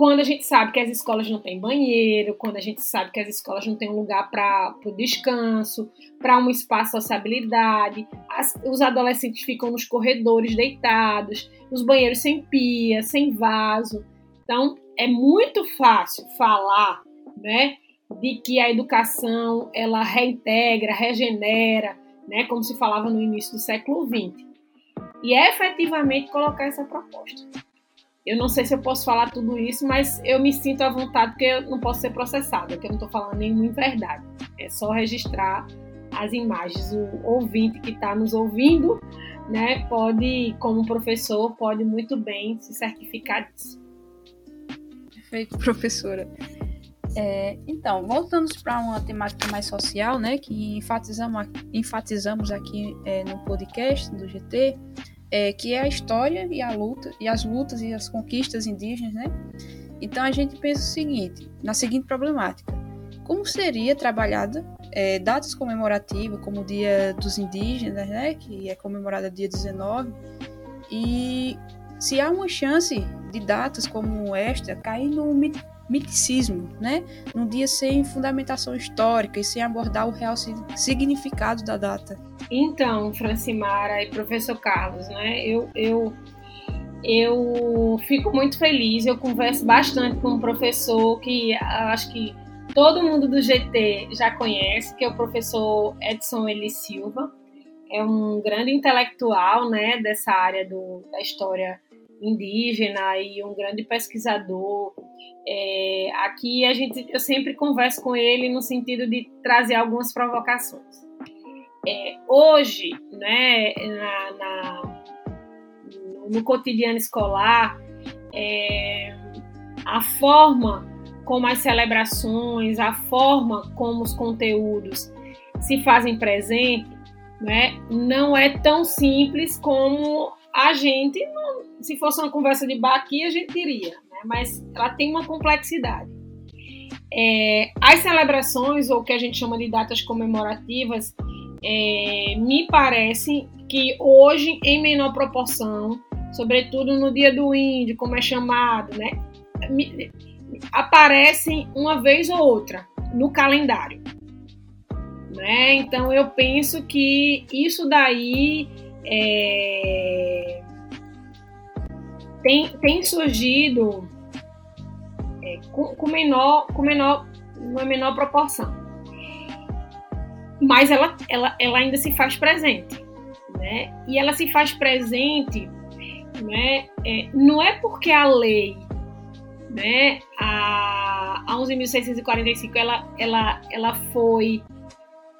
[SPEAKER 3] quando a gente sabe que as escolas não têm banheiro, quando a gente sabe que as escolas não têm um lugar para o descanso, para um espaço de sociabilidade, as, os adolescentes ficam nos corredores deitados, os banheiros sem pia, sem vaso. Então, é muito fácil falar, né, de que a educação ela reintegra, regenera, né, como se falava no início do século XX. E é efetivamente colocar essa proposta. Eu não sei se eu posso falar tudo isso, mas eu me sinto à vontade porque eu não posso ser processada, porque eu não estou falando nenhuma verdade. É só registrar as imagens. O ouvinte que está nos ouvindo, né, pode, como professor, pode muito bem se certificar disso.
[SPEAKER 2] Perfeito, professora. É, então, voltando para uma temática mais social, né, que enfatizamos, enfatizamos aqui é, no podcast do GT, é, que é a história e a luta e as lutas e as conquistas indígenas, né? Então a gente pensa o seguinte, na seguinte problemática: como seria trabalhada é, datas comemorativas como o Dia dos Indígenas, né? Que é comemorado dia 19 E se há uma chance de datas como esta cair no miticismo, né? Num dia sem fundamentação histórica e sem abordar o real significado da data.
[SPEAKER 3] Então, Francimara e professor Carlos, né? Eu, eu, eu fico muito feliz. Eu converso bastante com um professor que acho que todo mundo do GT já conhece, que é o professor Edson Eli Silva. É um grande intelectual, né, dessa área do, da história indígena e um grande pesquisador. É, aqui a gente, eu sempre converso com ele no sentido de trazer algumas provocações. É, hoje, né, na, na, no cotidiano escolar, é, a forma como as celebrações, a forma como os conteúdos se fazem presente, né, não é tão simples como a gente, se fosse uma conversa de bar aqui, a gente diria, né? mas ela tem uma complexidade. É, as celebrações, ou o que a gente chama de datas comemorativas, é, me parece que hoje, em menor proporção, sobretudo no dia do índio, como é chamado, né, me, aparecem uma vez ou outra no calendário. Né? Então eu penso que isso daí é, tem, tem surgido é, com, com, menor, com menor, uma menor proporção. Mas ela, ela, ela ainda se faz presente. Né? E ela se faz presente né? É, não é porque a lei, né, a, a 11.645, ela, ela, ela foi,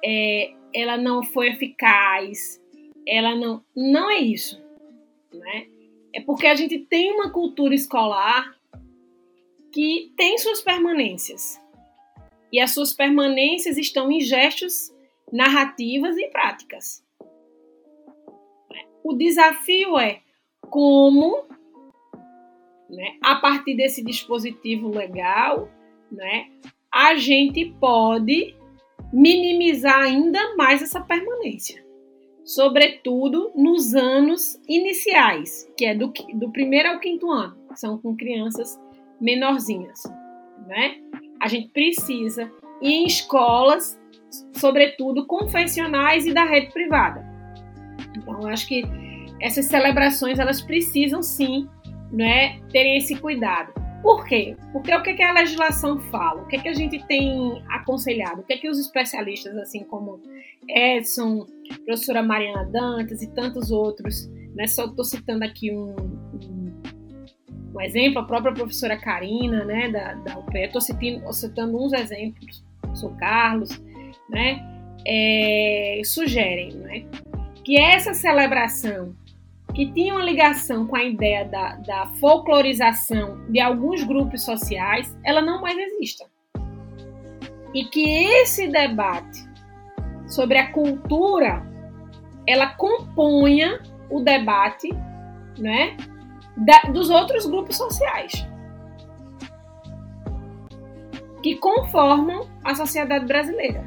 [SPEAKER 3] é, ela não foi eficaz, ela não, não é isso, né? É porque a gente tem uma cultura escolar que tem suas permanências. E as suas permanências estão em gestos, narrativas e práticas. O desafio é como, né, a partir desse dispositivo legal, né, a gente pode minimizar ainda mais essa permanência sobretudo nos anos iniciais, que é do, do primeiro ao quinto ano, são com crianças menorzinhas, né? A gente precisa ir em escolas, sobretudo confessionais e da rede privada. Então, eu acho que essas celebrações elas precisam sim, né, terem esse cuidado. Por quê? Porque o que, que a legislação fala? O que, que a gente tem aconselhado? O que, que os especialistas, assim como Edson, professora Mariana Dantas e tantos outros, né? Só estou citando aqui um, um, um, exemplo, a própria professora Karina, né, da, da UPE, estou citando, citando uns exemplos, sou Carlos, né, é, sugerem, né, que essa celebração que tinha uma ligação com a ideia da, da folclorização de alguns grupos sociais, ela não mais exista. E que esse debate sobre a cultura ela componha o debate né, da, dos outros grupos sociais que conformam a sociedade brasileira.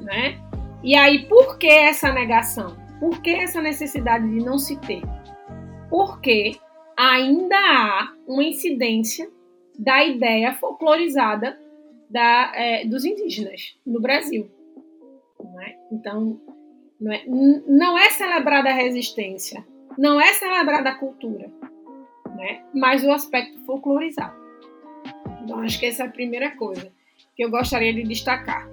[SPEAKER 3] Né? E aí, por que essa negação? Por que essa necessidade de não se ter? Porque ainda há uma incidência da ideia folclorizada da, é, dos indígenas no Brasil. Não é? Então, não é, não é celebrada a resistência, não é celebrada a cultura, né? mas o aspecto folclorizado. Então, acho que essa é a primeira coisa que eu gostaria de destacar.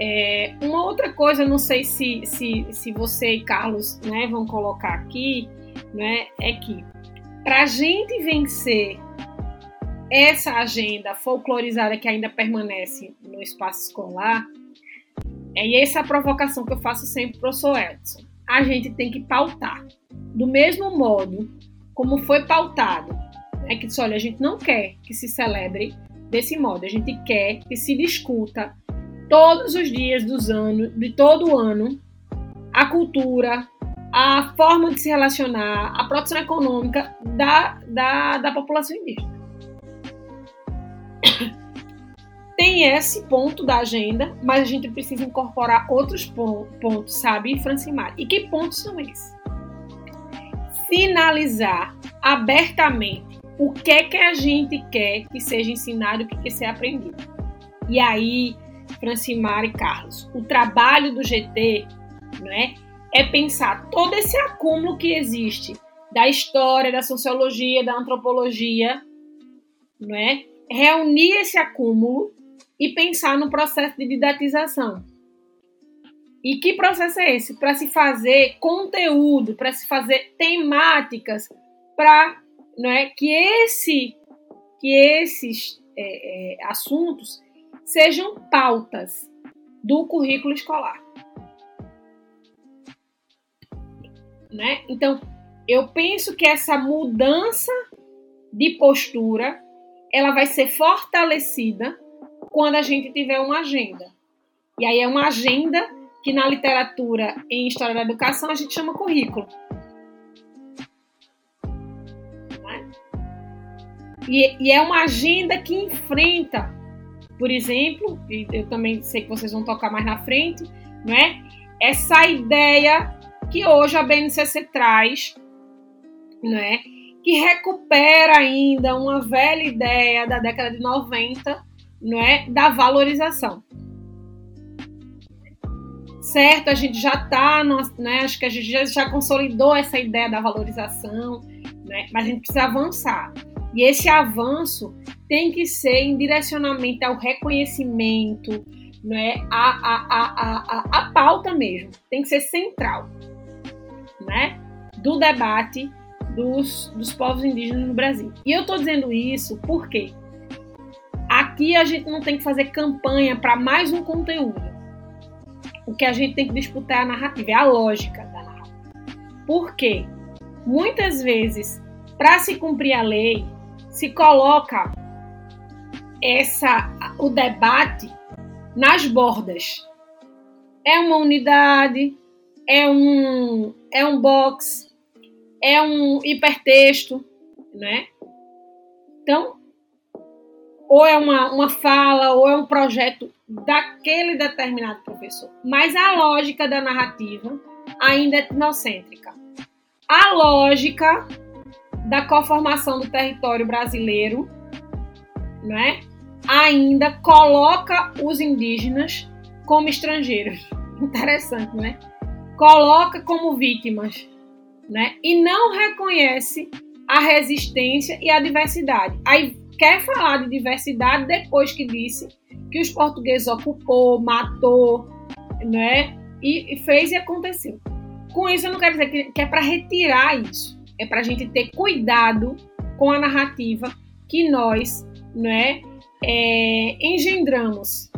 [SPEAKER 3] É, uma outra coisa, não sei se, se, se você e Carlos né, vão colocar aqui, né, é que para a gente vencer essa agenda folclorizada que ainda permanece no espaço escolar, é, essa a provocação que eu faço sempre para o professor Edson, a gente tem que pautar. Do mesmo modo como foi pautado, é que olha, a gente não quer que se celebre desse modo, a gente quer que se discuta todos os dias dos anos, de todo o ano, a cultura, a forma de se relacionar, a produção econômica da, da, da população indígena. Tem esse ponto da agenda, mas a gente precisa incorporar outros pontos, sabe, Francimar? E que pontos são esses? Sinalizar abertamente o que é que a gente quer que seja ensinado o que quer ser aprendido. E aí, Francimar e Carlos, o trabalho do GT não é, é pensar todo esse acúmulo que existe da história, da sociologia, da antropologia, não é? Reunir esse acúmulo e pensar no processo de didatização. E que processo é esse? Para se fazer conteúdo, para se fazer temáticas, para não é, que, esse, que esses é, é, assuntos sejam pautas do currículo escolar. Né? Então, eu penso que essa mudança de postura ela vai ser fortalecida quando a gente tiver uma agenda. E aí é uma agenda que na literatura em história da educação a gente chama currículo. Né? E, é uma agenda que enfrenta, por exemplo, e eu também sei que vocês vão tocar mais na frente, né? essa ideia que hoje a BNCC traz, né? Que recupera ainda uma velha ideia da década de 90 não é, da valorização. Certo, a gente já está, né, acho que a gente já, já consolidou essa ideia da valorização, né, mas a gente precisa avançar. E esse avanço tem que ser em direcionamento ao reconhecimento, né, a, a, a, a, pauta mesmo, tem que ser central né, do debate dos, dos povos indígenas no Brasil. E eu estou dizendo isso porque Aqui a gente não tem que fazer campanha para mais um conteúdo. O que a gente tem que disputar é a narrativa, é a lógica da narrativa. Por quê? Muitas vezes, para se cumprir a lei, se coloca essa o debate nas bordas. É uma unidade, é um é um box, é um hipertexto, né? Então, ou é uma, uma fala, ou é um projeto daquele determinado professor. Mas a lógica da narrativa ainda é etnocêntrica. A lógica da conformação do território brasileiro né, ainda coloca os indígenas como estrangeiros. [LAUGHS] Interessante, né? Coloca como vítimas, né? E não reconhece a resistência e a diversidade. Aí quer falar de diversidade depois que disse que os portugueses ocupou, matou, né? E, fez e aconteceu. Com isso, eu não quero dizer que, que é para retirar isso. É para a gente ter cuidado com a narrativa que nós, né, é, engendramos.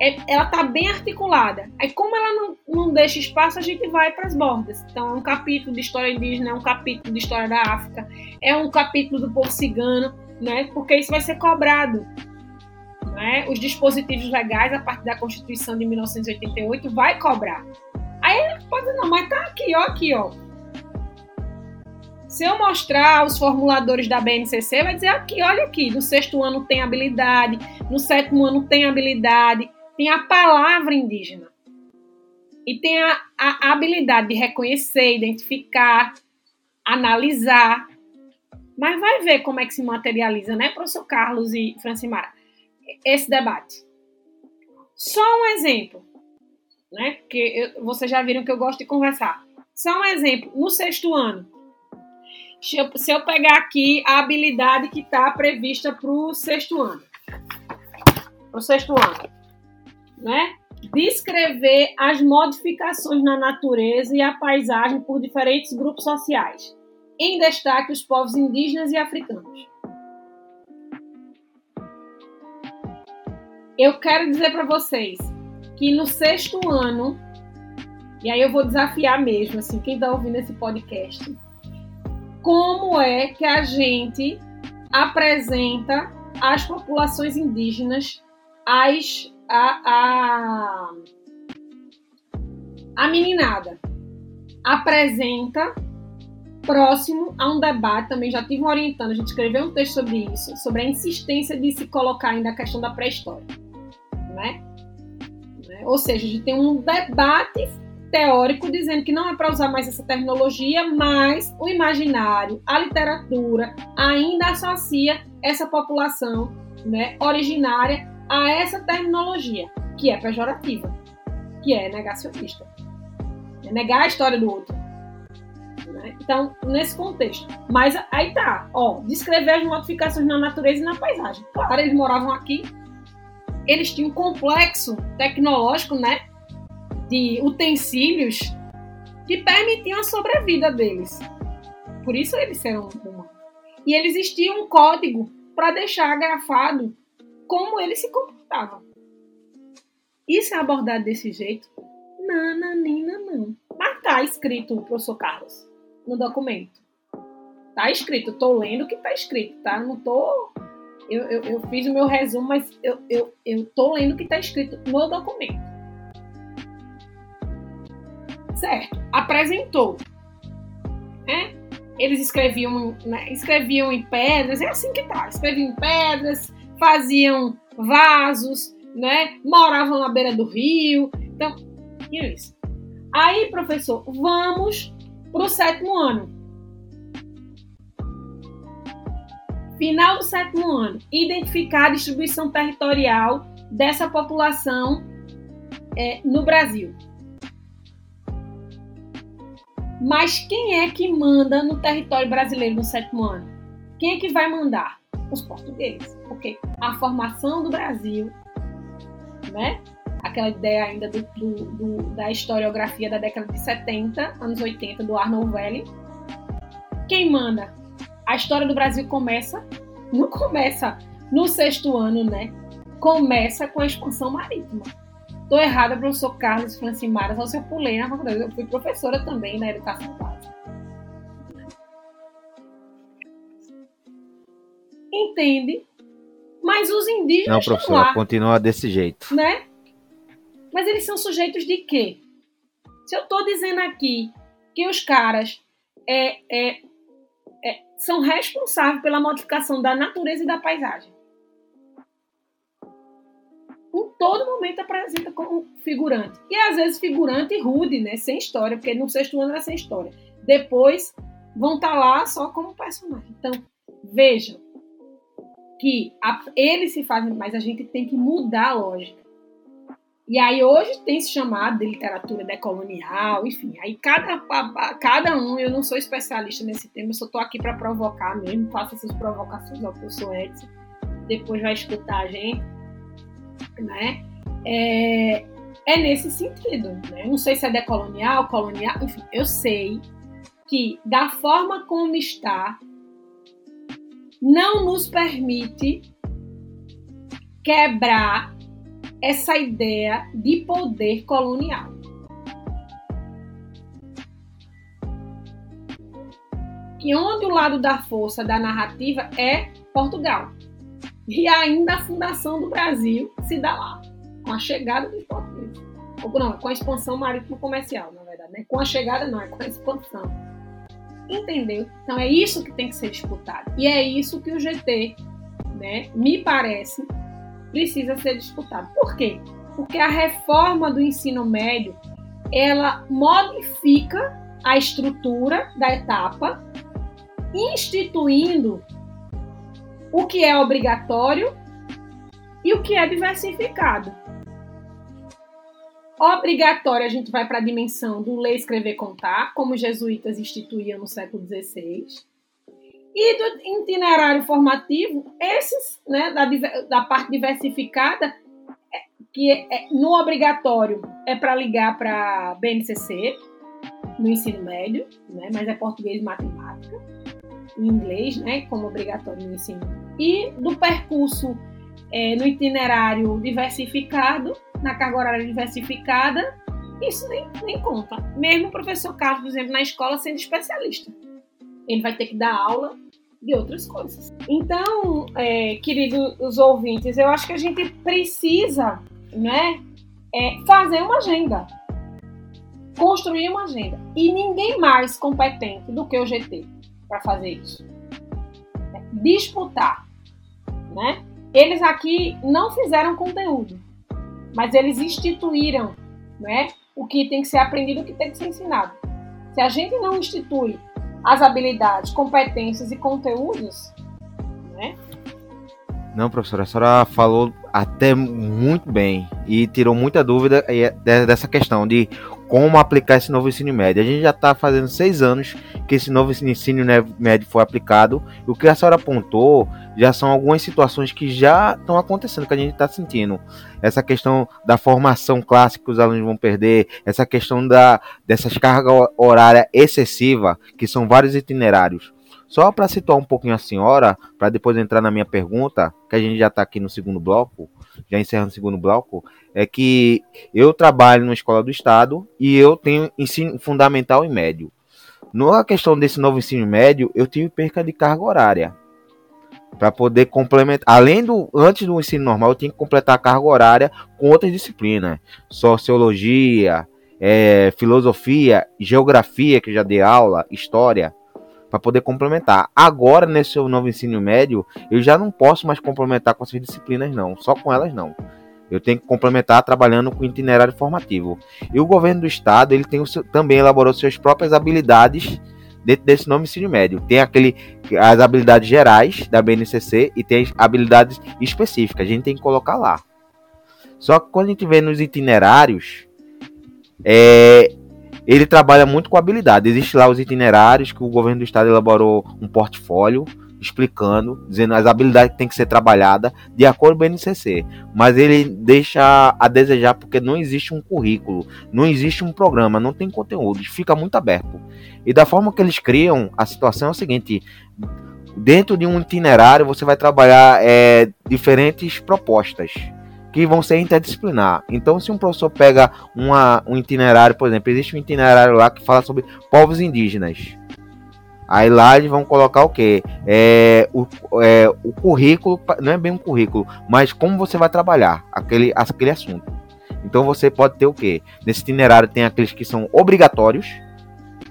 [SPEAKER 3] É, ela está bem articulada. Aí, como ela não, não deixa espaço, a gente vai para as bordas. Então, é um capítulo de história indígena, é um capítulo de história da África, é um capítulo do povo cigano né? Porque isso vai ser cobrado. Né? Os dispositivos legais, a partir da Constituição de 1988, vai cobrar. Aí pode não, mas tá aqui, ó, aqui, ó. Se eu mostrar os formuladores da BNCC, vai dizer aqui, olha aqui, no sexto ano tem habilidade, no sétimo ano tem habilidade, tem a palavra indígena. E tem a, a habilidade de reconhecer, identificar, analisar, mas vai ver como é que se materializa, né, professor Carlos e Francimara, esse debate. Só um exemplo, né, que eu, vocês já viram que eu gosto de conversar. Só um exemplo, no sexto ano, se eu, se eu pegar aqui a habilidade que está prevista para o sexto ano, para o sexto ano, né, descrever as modificações na natureza e a paisagem por diferentes grupos sociais em destaque os povos indígenas e africanos. Eu quero dizer para vocês que no sexto ano, e aí eu vou desafiar mesmo, assim, quem está ouvindo esse podcast, como é que a gente apresenta as populações indígenas, as, a, a, a meninada apresenta próximo a um debate, também já tive orientando, a gente escreveu um texto sobre isso, sobre a insistência de se colocar ainda a questão da pré-história. Né? Ou seja, a gente tem um debate teórico dizendo que não é para usar mais essa terminologia, mas o imaginário, a literatura ainda associa essa população né, originária a essa terminologia, que é pejorativa, que é negacionista. É negar a história do outro. Né? Então, nesse contexto. Mas aí tá, ó, descrever as modificações na natureza e na paisagem. Claro, eles moravam aqui, eles tinham um complexo tecnológico, né? De utensílios que permitiam a sobrevida deles. Por isso eles eram humanos. E eles existia um código para deixar grafado como eles se comportavam. Isso é abordado desse jeito? Não, não. Mas tá escrito, professor Carlos, no documento. Tá escrito, tô lendo o que tá escrito, tá? Não tô. Eu, eu, eu fiz o meu resumo, mas eu, eu, eu tô lendo o que tá escrito no documento. Certo, apresentou. Né? Eles escreviam, né? escreviam em pedras, é assim que tá. Escreviam em pedras, faziam vasos, né? Moravam na beira do rio. Então, e é isso. Aí, professor, vamos para o sétimo ano. Final do sétimo ano, identificar a distribuição territorial dessa população é, no Brasil. Mas quem é que manda no território brasileiro no sétimo ano? Quem é que vai mandar? Os portugueses. Porque a formação do Brasil, né? aquela ideia ainda do, do, do, da historiografia da década de 70, anos 80, do Arnold Valley. Quem manda? A história do Brasil começa, não começa no sexto ano, né? Começa com a expansão marítima. Estou errada, professor Carlos Francimara, só se eu pulei na faculdade. Eu fui professora também na educação básica. Entende? Mas os indígenas.
[SPEAKER 1] Não, professora, continua desse jeito.
[SPEAKER 3] Né? Mas eles são sujeitos de quê? Se eu estou dizendo aqui que os caras é, é, é, são responsáveis pela modificação da natureza e da paisagem, em todo momento apresenta como figurante. E às vezes figurante rude, né? Sem história, porque no sexto ano era sem história. Depois vão estar tá lá só como personagem. Então, vejam que a, eles se fazem, mas a gente tem que mudar a lógica. E aí hoje tem se chamado de literatura decolonial, enfim. Aí cada, cada um, eu não sou especialista nesse tema, eu só estou aqui para provocar mesmo, faço essas provocações ao professor Edson, depois vai escutar a gente, né? É, é nesse sentido, né? Não sei se é decolonial, colonial, enfim, eu sei que da forma como está, não nos permite quebrar essa ideia de poder colonial. Que onde o lado da força da narrativa é Portugal. E ainda a fundação do Brasil se dá lá, com a chegada dos portugueses. Ou não, com a expansão marítimo comercial, na verdade. Né? Com a chegada não, é com a expansão. Entendeu? Então é isso que tem que ser disputado. E é isso que o GT, né, me parece, precisa ser disputado. Por quê? Porque a reforma do ensino médio ela modifica a estrutura da etapa, instituindo o que é obrigatório e o que é diversificado. Obrigatório, a gente vai para a dimensão do ler, escrever, contar, como os jesuítas instituíam no século XVI. E do itinerário formativo, esses, né, da, da parte diversificada, é, que é, é, no obrigatório é para ligar para BNCC, no ensino médio, né, mas é português e matemática, inglês, né, como obrigatório no ensino. E do percurso é, no itinerário diversificado, na carga horária diversificada, isso nem, nem conta. Mesmo o professor Carlos, por exemplo, na escola sendo especialista ele vai ter que dar aula de outras coisas. Então, é, queridos ouvintes, eu acho que a gente precisa né, é, fazer uma agenda, construir uma agenda. E ninguém mais competente do que o GT para fazer isso. Disputar. Né? Eles aqui não fizeram conteúdo. Mas eles instituíram né, o que tem que ser aprendido, o que tem que ser ensinado. Se a gente não institui as habilidades, competências e conteúdos, né?
[SPEAKER 1] Não, professora, a senhora falou até muito bem e tirou muita dúvida é dessa questão de como aplicar esse novo ensino médio. A gente já está fazendo seis anos que esse novo ensino médio foi aplicado. E o que a senhora apontou já são algumas situações que já estão acontecendo, que a gente está sentindo. Essa questão da formação clássica que os alunos vão perder, essa questão da, dessas cargas horárias excessiva, que são vários itinerários. Só para situar um pouquinho a senhora, para depois entrar na minha pergunta, que a gente já está aqui no segundo bloco, já encerrando o segundo bloco, é que eu trabalho na escola do estado e eu tenho ensino fundamental e médio. Na questão desse novo ensino médio, eu tive perca de carga horária. Para poder complementar, além do antes do ensino normal, eu tinha que completar a carga horária com outras disciplinas, sociologia, é, filosofia, geografia que já dei aula, história para poder complementar. Agora, nesse novo ensino médio, eu já não posso mais complementar com essas disciplinas, não. Só com elas, não. Eu tenho que complementar trabalhando com itinerário formativo. E o governo do estado, ele tem seu, também elaborou suas próprias habilidades dentro desse novo ensino médio. Tem aquele as habilidades gerais da BNCC e tem as habilidades específicas. A gente tem que colocar lá. Só que quando a gente vê nos itinerários, é, ele trabalha muito com habilidade. Existem lá os itinerários que o governo do estado elaborou um portfólio explicando, dizendo as habilidades que tem que ser trabalhada de acordo com o BNCC. Mas ele deixa a desejar porque não existe um currículo, não existe um programa, não tem conteúdo, fica muito aberto. E da forma que eles criam, a situação é o seguinte: dentro de um itinerário você vai trabalhar é, diferentes propostas que vão ser interdisciplinar. Então, se um professor pega uma, um itinerário, por exemplo, existe um itinerário lá que fala sobre povos indígenas. Aí lá eles vão colocar o quê? É, o, é, o currículo, não é bem um currículo, mas como você vai trabalhar aquele, aquele assunto. Então você pode ter o quê? Nesse itinerário tem aqueles que são obrigatórios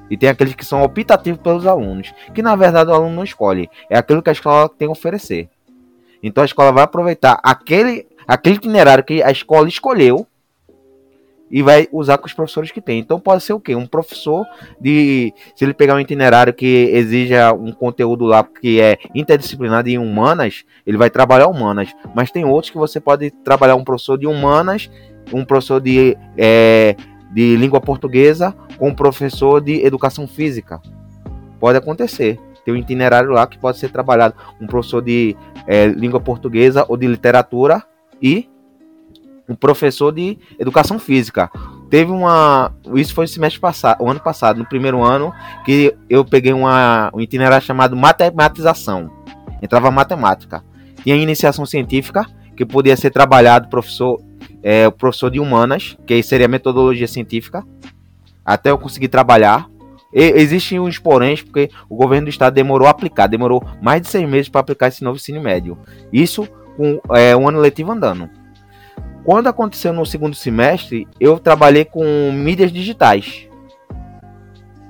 [SPEAKER 1] e tem aqueles que são optativos pelos alunos, que na verdade o aluno não escolhe, é aquilo que a escola tem a oferecer. Então a escola vai aproveitar aquele aquele itinerário que a escola escolheu e vai usar com os professores que tem. Então pode ser o quê? Um professor de. Se ele pegar um itinerário que exija um conteúdo lá que é interdisciplinar em humanas, ele vai trabalhar humanas. Mas tem outros que você pode trabalhar um professor de humanas, um professor de, é, de língua portuguesa com um professor de educação física. Pode acontecer. Tem um itinerário lá que pode ser trabalhado um professor de é, língua portuguesa ou de literatura e um professor de educação física. Teve uma. Isso foi o semestre passado, o ano passado, no primeiro ano, que eu peguei uma, um itinerário chamado matematização. Entrava matemática. Tinha iniciação científica, que podia ser trabalhado professor, é, o professor de humanas, que seria metodologia científica, até eu conseguir trabalhar. E, existem uns poréns, porque o governo do estado demorou a aplicar, demorou mais de seis meses para aplicar esse novo ensino médio. Isso com é, um ano letivo andando. Quando aconteceu no segundo semestre, eu trabalhei com mídias digitais.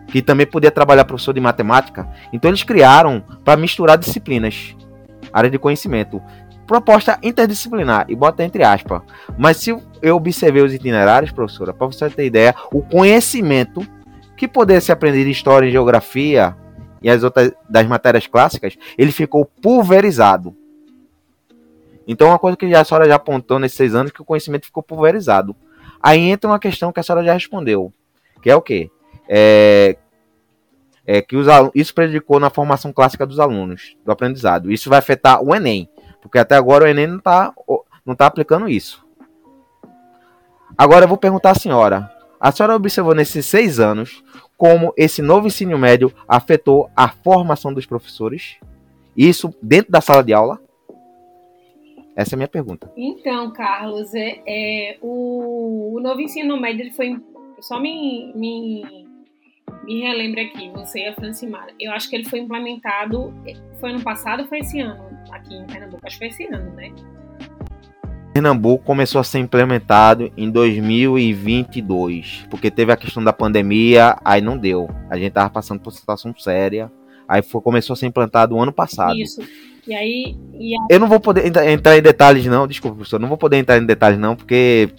[SPEAKER 1] Que também podia trabalhar professor de matemática. Então eles criaram para misturar disciplinas, área de conhecimento. Proposta interdisciplinar, e bota entre aspas. Mas se eu observei os itinerários, professora, para você ter ideia, o conhecimento que poderia ser aprendido história e geografia e as outras das matérias clássicas, ele ficou pulverizado. Então, uma coisa que a senhora já apontou nesses seis anos que o conhecimento ficou pulverizado. Aí entra uma questão que a senhora já respondeu, que é o quê? É, é que isso prejudicou na formação clássica dos alunos, do aprendizado. Isso vai afetar o Enem, porque até agora o Enem não está não tá aplicando isso. Agora eu vou perguntar à senhora. A senhora observou nesses seis anos como esse novo ensino médio afetou a formação dos professores? Isso dentro da sala de aula? Essa é a minha pergunta.
[SPEAKER 3] Então, Carlos, é, é o, o, novo ensino médio ele foi. Só me, me, me relembra aqui, você e a Francimara. Eu acho que ele foi implementado. Foi ano passado ou foi esse ano? Aqui em Pernambuco? Acho que foi esse ano, né?
[SPEAKER 1] Pernambuco começou a ser implementado em 2022, porque teve a questão da pandemia, aí não deu. A gente tava passando por situação séria, aí foi, começou a ser implantado o ano passado.
[SPEAKER 3] Isso. E aí, e aí...
[SPEAKER 1] Eu não vou poder entrar em detalhes, não. Desculpa, professor. Não vou poder entrar em detalhes, não, porque.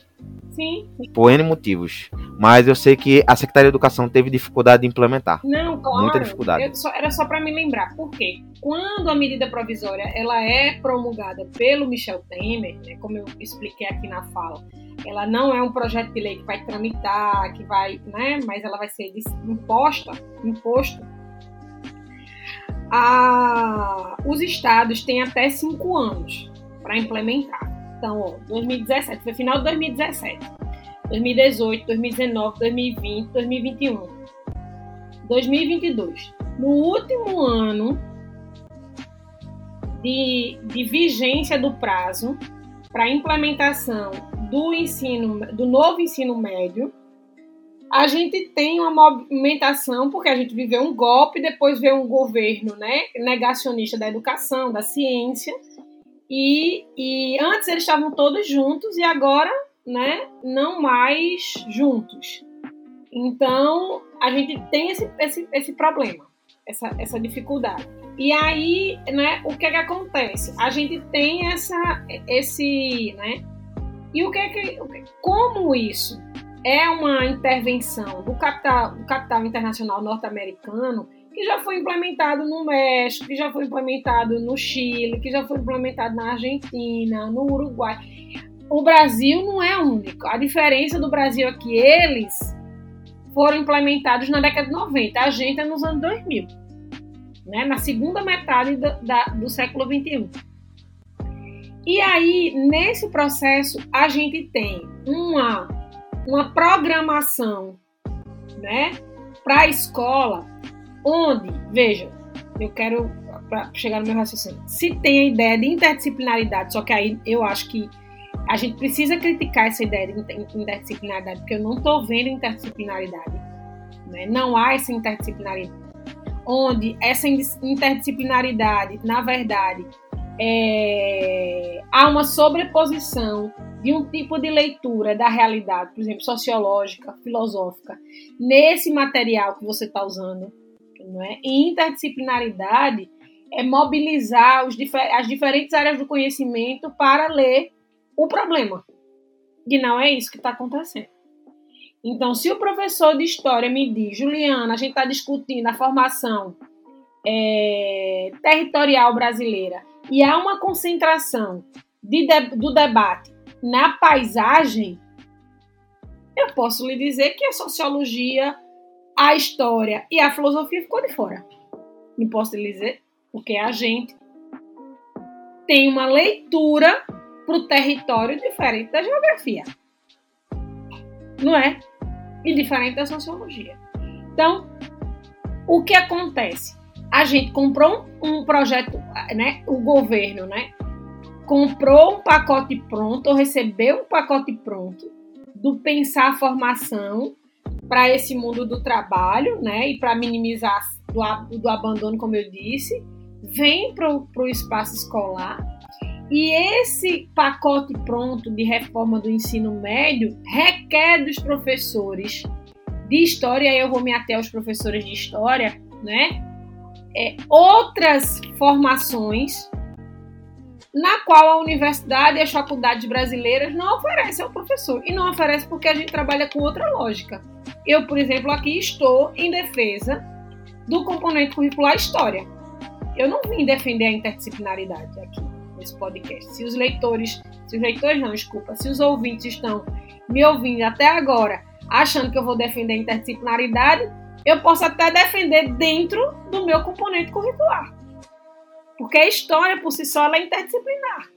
[SPEAKER 3] Sim.
[SPEAKER 1] Por N motivos. Mas eu sei que a Secretaria de Educação teve dificuldade de implementar.
[SPEAKER 3] Não, claro.
[SPEAKER 1] Muita dificuldade.
[SPEAKER 3] Só, era só para me lembrar. Por quê? Quando a medida provisória ela é promulgada pelo Michel Temer, né, como eu expliquei aqui na fala, ela não é um projeto de lei que vai tramitar, que vai, né, mas ela vai ser imposta, imposto a, os estados têm até cinco anos para implementar. Então, ó, 2017, foi final de 2017, 2018, 2019, 2020, 2021, 2022. No último ano de, de vigência do prazo para implementação do ensino, do novo ensino médio, a gente tem uma movimentação, porque a gente viveu um golpe, depois veio um governo né, negacionista da educação, da ciência, e, e antes eles estavam todos juntos e agora né, não mais juntos. Então, a gente tem esse, esse, esse problema, essa, essa dificuldade. E aí, né, o que é que acontece? A gente tem essa, esse, né, e o que é que, como isso é uma intervenção do capital, do capital internacional norte-americano que já foi implementado no México, que já foi implementado no Chile, que já foi implementado na Argentina, no Uruguai. O Brasil não é único. A diferença do Brasil é que eles foram implementados na década de 90, a gente é nos anos 2000, né? na segunda metade do, da, do século 21. E aí, nesse processo, a gente tem uma uma programação né, para a escola, onde, veja, eu quero chegar no meu raciocínio, se tem a ideia de interdisciplinaridade, só que aí eu acho que a gente precisa criticar essa ideia de interdisciplinaridade, porque eu não estou vendo interdisciplinaridade. Né? Não há essa interdisciplinaridade. Onde essa interdisciplinaridade, na verdade, é, há uma sobreposição de um tipo de leitura da realidade, por exemplo, sociológica, filosófica, nesse material que você está usando. Não é? E interdisciplinaridade é mobilizar os, as diferentes áreas do conhecimento para ler o problema. E não é isso que está acontecendo. Então, se o professor de história me diz, Juliana, a gente está discutindo a formação é, territorial brasileira e há uma concentração de, de, do debate na paisagem, eu posso lhe dizer que a sociologia, a história e a filosofia ficou de fora. Não posso lhe dizer, porque a gente tem uma leitura para o território diferente da geografia. Não é? E diferente da sociologia. Então, o que acontece? A gente comprou um projeto, né? O governo, né? comprou um pacote pronto ou recebeu um pacote pronto do pensar a formação para esse mundo do trabalho, né? E para minimizar do, do abandono, como eu disse, vem para o espaço escolar. E esse pacote pronto de reforma do ensino médio requer dos professores de história, eu vou me ater aos professores de história, né? É, outras formações na qual a universidade e as faculdades brasileiras não oferecem ao professor. E não oferece porque a gente trabalha com outra lógica. Eu, por exemplo, aqui estou em defesa do componente curricular História. Eu não vim defender a interdisciplinaridade aqui nesse podcast. Se os leitores, se os leitores não, desculpa, se os ouvintes estão me ouvindo até agora achando que eu vou defender a interdisciplinaridade, eu posso até defender dentro do meu componente curricular. Porque a história por si só é interdisciplinar,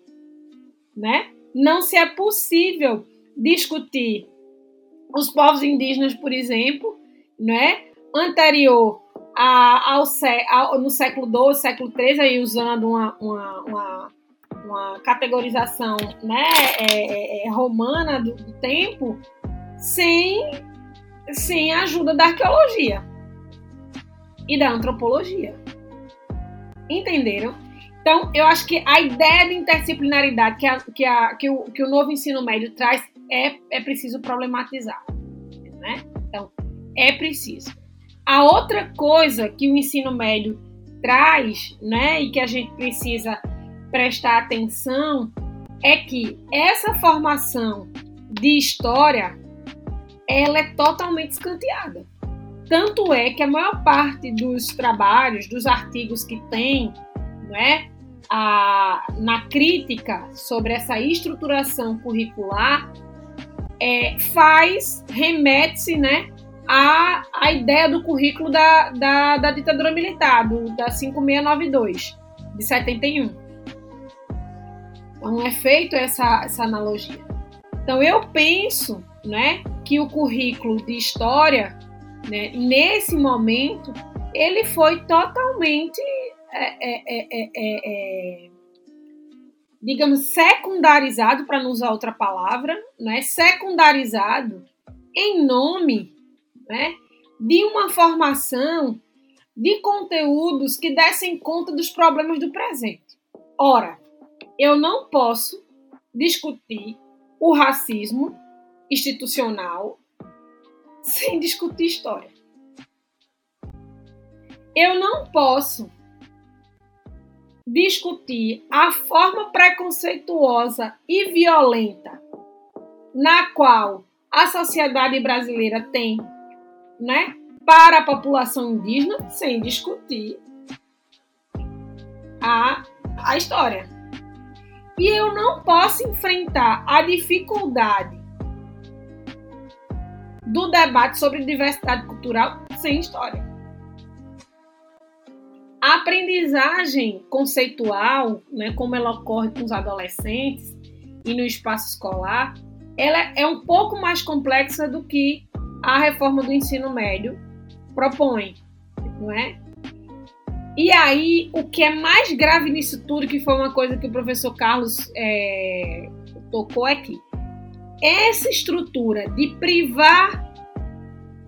[SPEAKER 3] né? Não se é possível discutir os povos indígenas, por exemplo, né? Anterior a, ao, ao, no século XII, século XIII, aí usando uma, uma, uma, uma categorização né, é, é, é, romana do, do tempo, sem, sem a ajuda da arqueologia e da antropologia. Entenderam? Então, eu acho que a ideia de interdisciplinaridade que, a, que, a, que, o, que o novo ensino médio traz é, é preciso problematizar. Né? Então, é preciso. A outra coisa que o ensino médio traz, né, e que a gente precisa prestar atenção é que essa formação de história ela é totalmente escanteada. Tanto é que a maior parte dos trabalhos, dos artigos que tem, né, a, na crítica sobre essa estruturação curricular, é, faz, remete-se né, à, à ideia do currículo da, da, da ditadura militar, do, da 5692, de 71. Então é feito essa, essa analogia. Então eu penso né, que o currículo de história, né, nesse momento, ele foi totalmente, é, é, é, digamos, secundarizado, para não usar outra palavra, né, secundarizado em nome né, de uma formação de conteúdos que dessem conta dos problemas do presente. Ora, eu não posso discutir o racismo institucional sem discutir história. Eu não posso discutir a forma preconceituosa e violenta na qual a sociedade brasileira tem, né, para a população indígena sem discutir a, a história. E eu não posso enfrentar a dificuldade do debate sobre diversidade cultural sem história. A aprendizagem conceitual, né, como ela ocorre com os adolescentes e no espaço escolar, ela é um pouco mais complexa do que a reforma do ensino médio propõe, não é? E aí, o que é mais grave nisso tudo, que foi uma coisa que o professor Carlos é, tocou aqui, essa estrutura de privar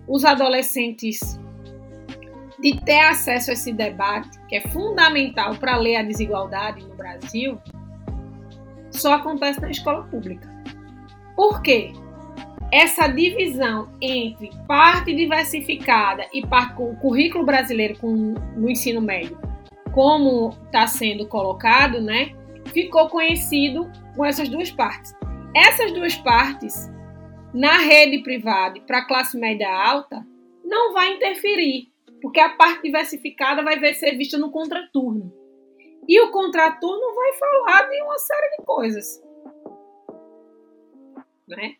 [SPEAKER 3] os adolescentes de ter acesso a esse debate, que é fundamental para ler a desigualdade no Brasil, só acontece na escola pública. Por quê? essa divisão entre parte diversificada e parte o currículo brasileiro com, no ensino médio, como está sendo colocado, né, ficou conhecido com essas duas partes. Essas duas partes, na rede privada para a classe média alta, não vai interferir, porque a parte diversificada vai ser vista no contraturno. E o contraturno vai falar de uma série de coisas. Né?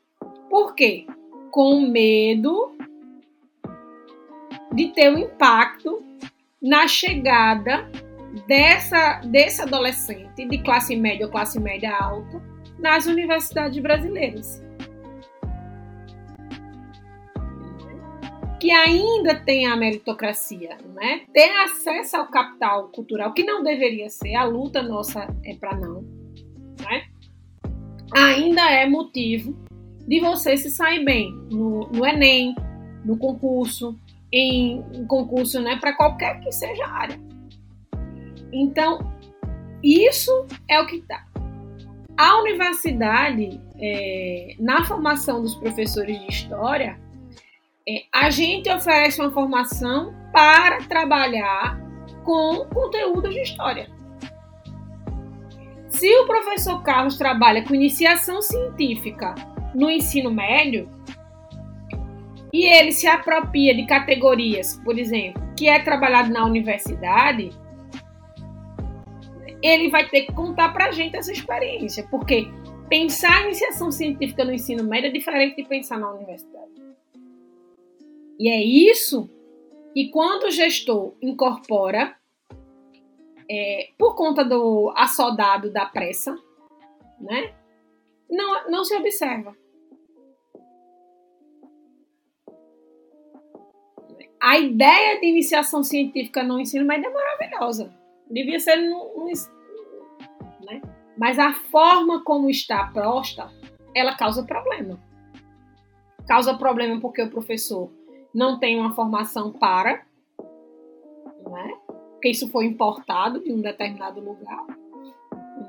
[SPEAKER 3] Por quê? Com medo de ter um impacto na chegada dessa, desse adolescente de classe média ou classe média alta nas universidades brasileiras. Que ainda tem a meritocracia, né? Ter acesso ao capital cultural, que não deveria ser, a luta nossa é para não, né? ainda é motivo de você se sair bem no, no Enem, no concurso, em, em concurso né, para qualquer que seja a área. Então, isso é o que está. A universidade, é, na formação dos professores de história, é, a gente oferece uma formação para trabalhar com conteúdos de história. Se o professor Carlos trabalha com iniciação científica no ensino médio e ele se apropria de categorias, por exemplo, que é trabalhado na universidade, ele vai ter que contar para a gente essa experiência, porque pensar em iniciação científica no ensino médio é diferente de pensar na universidade. E é isso que quando o gestor incorpora, é, por conta do assodado da pressa, né, não, não se observa. a ideia de iniciação científica no ensino médio é maravilhosa. Devia ser no né? Mas a forma como está posta, ela causa problema. Causa problema porque o professor não tem uma formação para, né? Porque isso foi importado de um determinado lugar,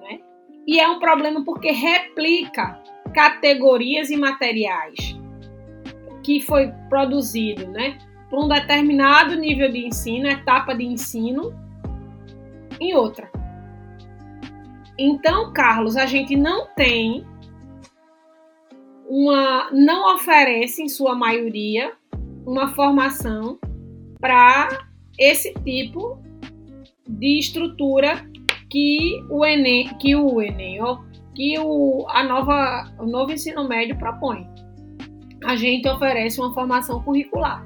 [SPEAKER 3] né? E é um problema porque replica categorias e materiais que foi produzido, né? para um determinado nível de ensino, etapa de ensino, em outra. Então, Carlos, a gente não tem uma, não oferece em sua maioria uma formação para esse tipo de estrutura que o Enem, que o Enem, ó, que o, a nova, o novo ensino médio propõe. A gente oferece uma formação curricular,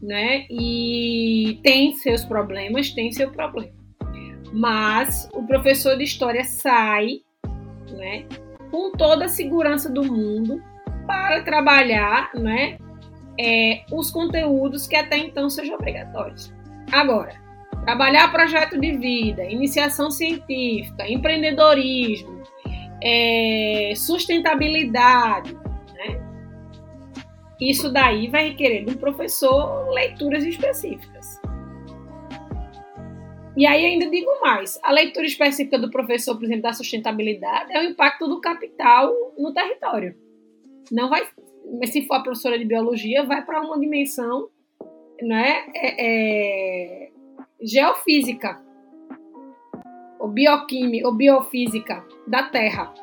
[SPEAKER 3] né? E tem seus problemas, tem seu problema. Mas o professor de história sai, né, com toda a segurança do mundo para trabalhar, né, é, os conteúdos que até então sejam obrigatórios. Agora, trabalhar projeto de vida, iniciação científica, empreendedorismo, é, sustentabilidade, né? Isso daí vai requerer de um professor leituras específicas. E aí ainda digo mais, a leitura específica do professor, por exemplo, da sustentabilidade é o impacto do capital no território. Não vai, se for a professora de biologia, vai para uma dimensão né, é, é, geofísica, ou bioquímica, ou biofísica da Terra.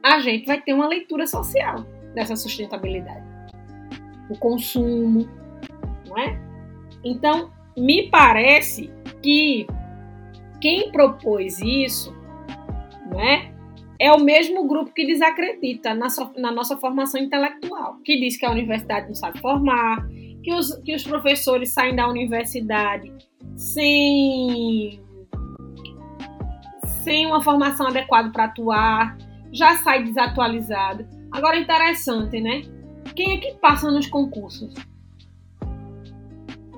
[SPEAKER 3] A gente vai ter uma leitura social dessa sustentabilidade. O consumo, não é? Então, me parece que quem propôs isso, né, é o mesmo grupo que desacredita na, so, na, nossa formação intelectual, que diz que a universidade não sabe formar, que os, que os professores saem da universidade sem, sem uma formação adequada para atuar, já sai desatualizado. Agora, interessante, né? Quem é que passa nos concursos?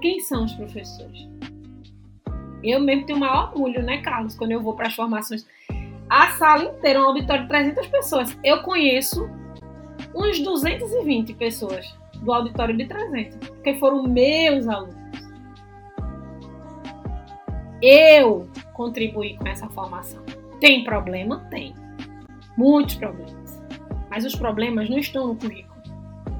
[SPEAKER 3] Quem são os professores? Eu mesmo tenho o maior orgulho, né, Carlos, quando eu vou para as formações. A sala inteira, um auditório de 300 pessoas. Eu conheço uns 220 pessoas do auditório de 300, porque foram meus alunos. Eu contribuí com essa formação. Tem problema? Tem. Muitos problemas. Mas os problemas não estão no currículo.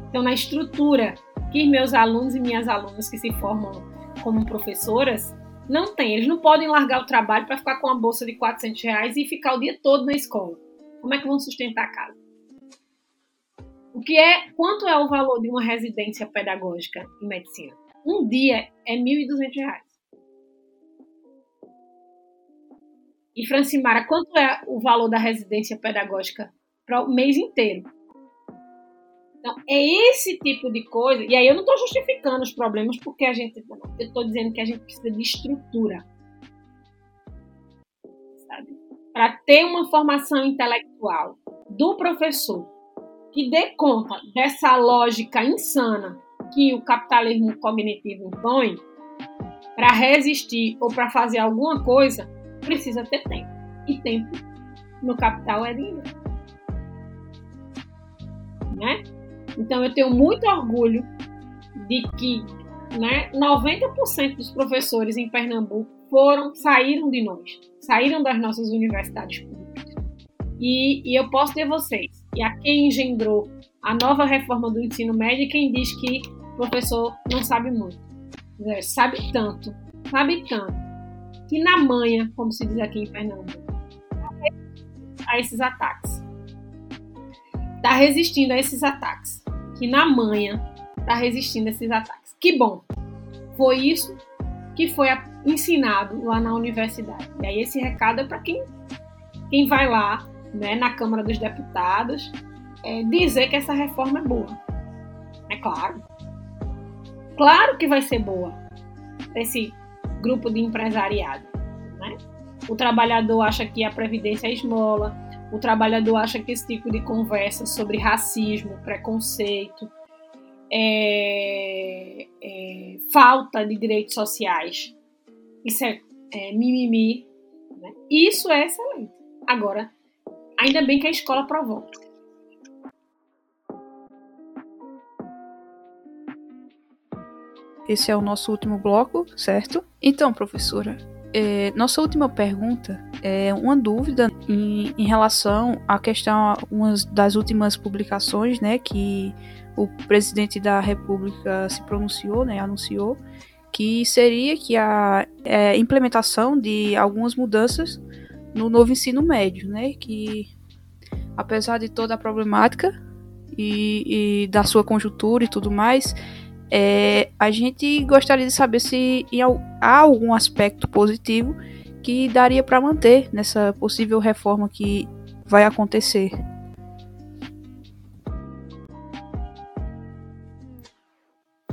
[SPEAKER 3] Estão na estrutura que meus alunos e minhas alunas que se formam como professoras não tem, eles não podem largar o trabalho para ficar com uma bolsa de 400 reais e ficar o dia todo na escola. Como é que vão sustentar a casa? O que é, quanto é o valor de uma residência pedagógica em medicina? Um dia é 1.200 reais. E Francimara, quanto é o valor da residência pedagógica para o mês inteiro? Então, é esse tipo de coisa. E aí eu não estou justificando os problemas porque a gente. Eu estou dizendo que a gente precisa de estrutura. Para ter uma formação intelectual do professor que dê conta dessa lógica insana que o capitalismo cognitivo impõe, para resistir ou para fazer alguma coisa, precisa ter tempo. E tempo no capital é dinheiro. Né? Então, eu tenho muito orgulho de que né, 90% dos professores em Pernambuco foram, saíram de nós, saíram das nossas universidades públicas. E, e eu posso ter vocês, e a quem engendrou a nova reforma do ensino médio, quem diz que o professor não sabe muito. É, sabe tanto, sabe tanto, que na manha, como se diz aqui em Pernambuco, a esses ataques. Está resistindo a esses ataques que na manha está resistindo a esses ataques. Que bom! Foi isso que foi ensinado lá na universidade. E aí esse recado é para quem, quem vai lá né, na Câmara dos Deputados é, dizer que essa reforma é boa. É claro. Claro que vai ser boa esse grupo de empresariado. Né? O trabalhador acha que a Previdência é esmola, o trabalhador acha que esse tipo de conversa sobre racismo, preconceito, é, é, falta de direitos sociais, isso é, é mimimi. Né? Isso é excelente. Agora, ainda bem que a escola provoca.
[SPEAKER 2] Esse é o nosso último bloco, certo? Então, professora, é, nossa última pergunta é uma dúvida em, em relação à questão, uma das últimas publicações, né, que o presidente da República se pronunciou, né, anunciou, que seria que a é, implementação de algumas mudanças no novo ensino médio, né? Que apesar de toda a problemática e, e da sua conjuntura e tudo mais, é, a gente gostaria de saber se há algum aspecto positivo que daria para manter nessa possível reforma que vai acontecer.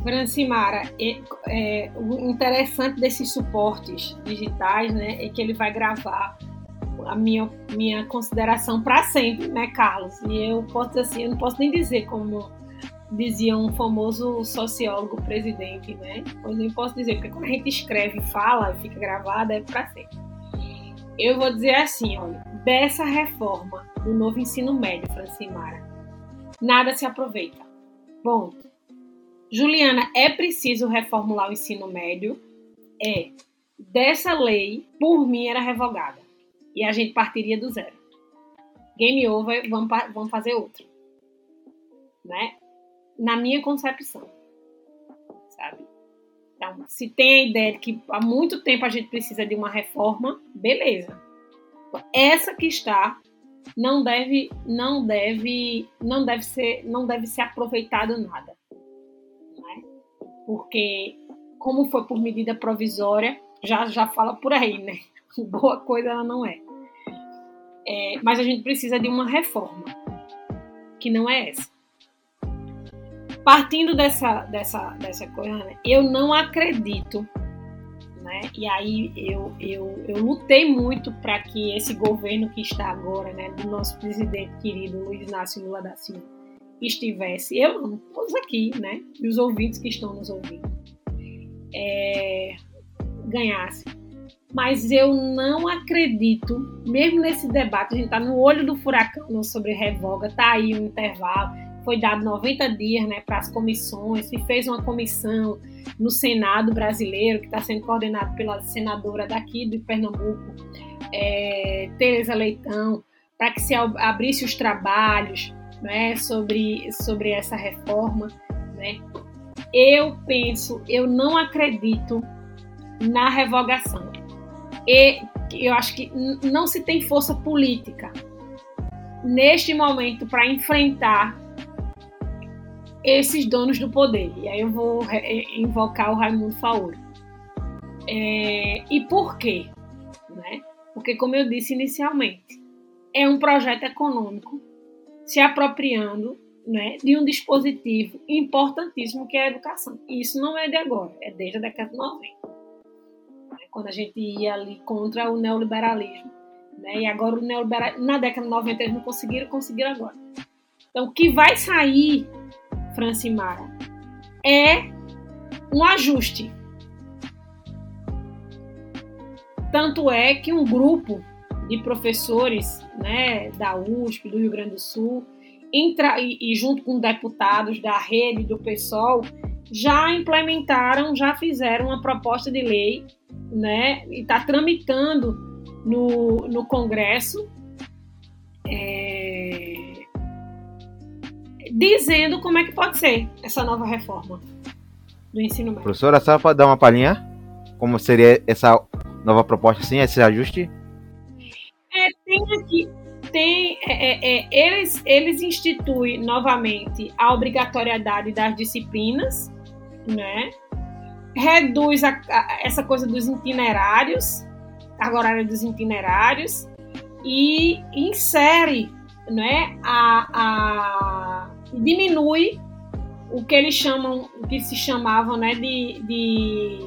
[SPEAKER 3] Francimara, é, é, o interessante desses suportes digitais né, é que ele vai gravar a minha, minha consideração para sempre, né, Carlos? E eu posso assim, eu não posso nem dizer como dizia um famoso sociólogo presidente, né? Eu posso dizer, porque quando a gente escreve e fala, fica gravada, é para sempre. Eu vou dizer assim, olha, dessa reforma do novo ensino médio, Francimara, nada se aproveita. Bom, Juliana, é preciso reformular o ensino médio? É. Dessa lei, por mim, era revogada. E a gente partiria do zero. Game over, vamos, vamos fazer outro. Né? Na minha concepção. Sabe? Então, se tem a ideia de que há muito tempo a gente precisa de uma reforma, beleza. Essa que está não deve não deve não deve ser não deve ser aproveitado nada né? porque como foi por medida provisória já já fala por aí né [LAUGHS] boa coisa ela não é. é mas a gente precisa de uma reforma que não é essa partindo dessa dessa dessa coisa né? eu não acredito né? E aí eu, eu, eu lutei muito para que esse governo que está agora, né, do nosso presidente querido Luiz Inácio Lula da Silva, estivesse, eu todos aqui, né, e os ouvintes que estão nos ouvindo, é, ganhasse. Mas eu não acredito, mesmo nesse debate, a gente está no olho do furacão sobre revoga, tá aí o um intervalo, foi dado 90 dias né, para as comissões, se fez uma comissão no Senado brasileiro, que está sendo coordenado pela senadora daqui de Pernambuco, é, Tereza Leitão, para que se abrisse os trabalhos né, sobre, sobre essa reforma. Né. Eu penso, eu não acredito na revogação. E eu acho que não se tem força política neste momento para enfrentar esses donos do poder. E aí eu vou invocar o Raimundo Faoro. É, e por quê? Né? Porque, como eu disse inicialmente, é um projeto econômico se apropriando né, de um dispositivo importantíssimo que é a educação. E isso não é de agora, é desde a década de 90. Né, quando a gente ia ali contra o neoliberalismo. Né, e agora o neoliberalismo, na década de 90 eles não conseguiram, conseguiram agora. Então, o que vai sair Francimara, é um ajuste. Tanto é que um grupo de professores né, da USP, do Rio Grande do Sul, entra, e, e junto com deputados da rede do PSOL, já implementaram, já fizeram uma proposta de lei, né, e está tramitando no, no Congresso. É, dizendo como é que pode ser essa nova reforma do ensino médio.
[SPEAKER 1] Professora, só para dar uma palhinha? Como seria essa nova proposta, assim, esse ajuste?
[SPEAKER 3] É, tem aqui, tem, é, é, é, eles, eles instituem novamente a obrigatoriedade das disciplinas, né? Reduz a, a, essa coisa dos itinerários, carga horária dos itinerários, e insere né, a, a diminui o que eles chamam, o que se chamavam né, de, de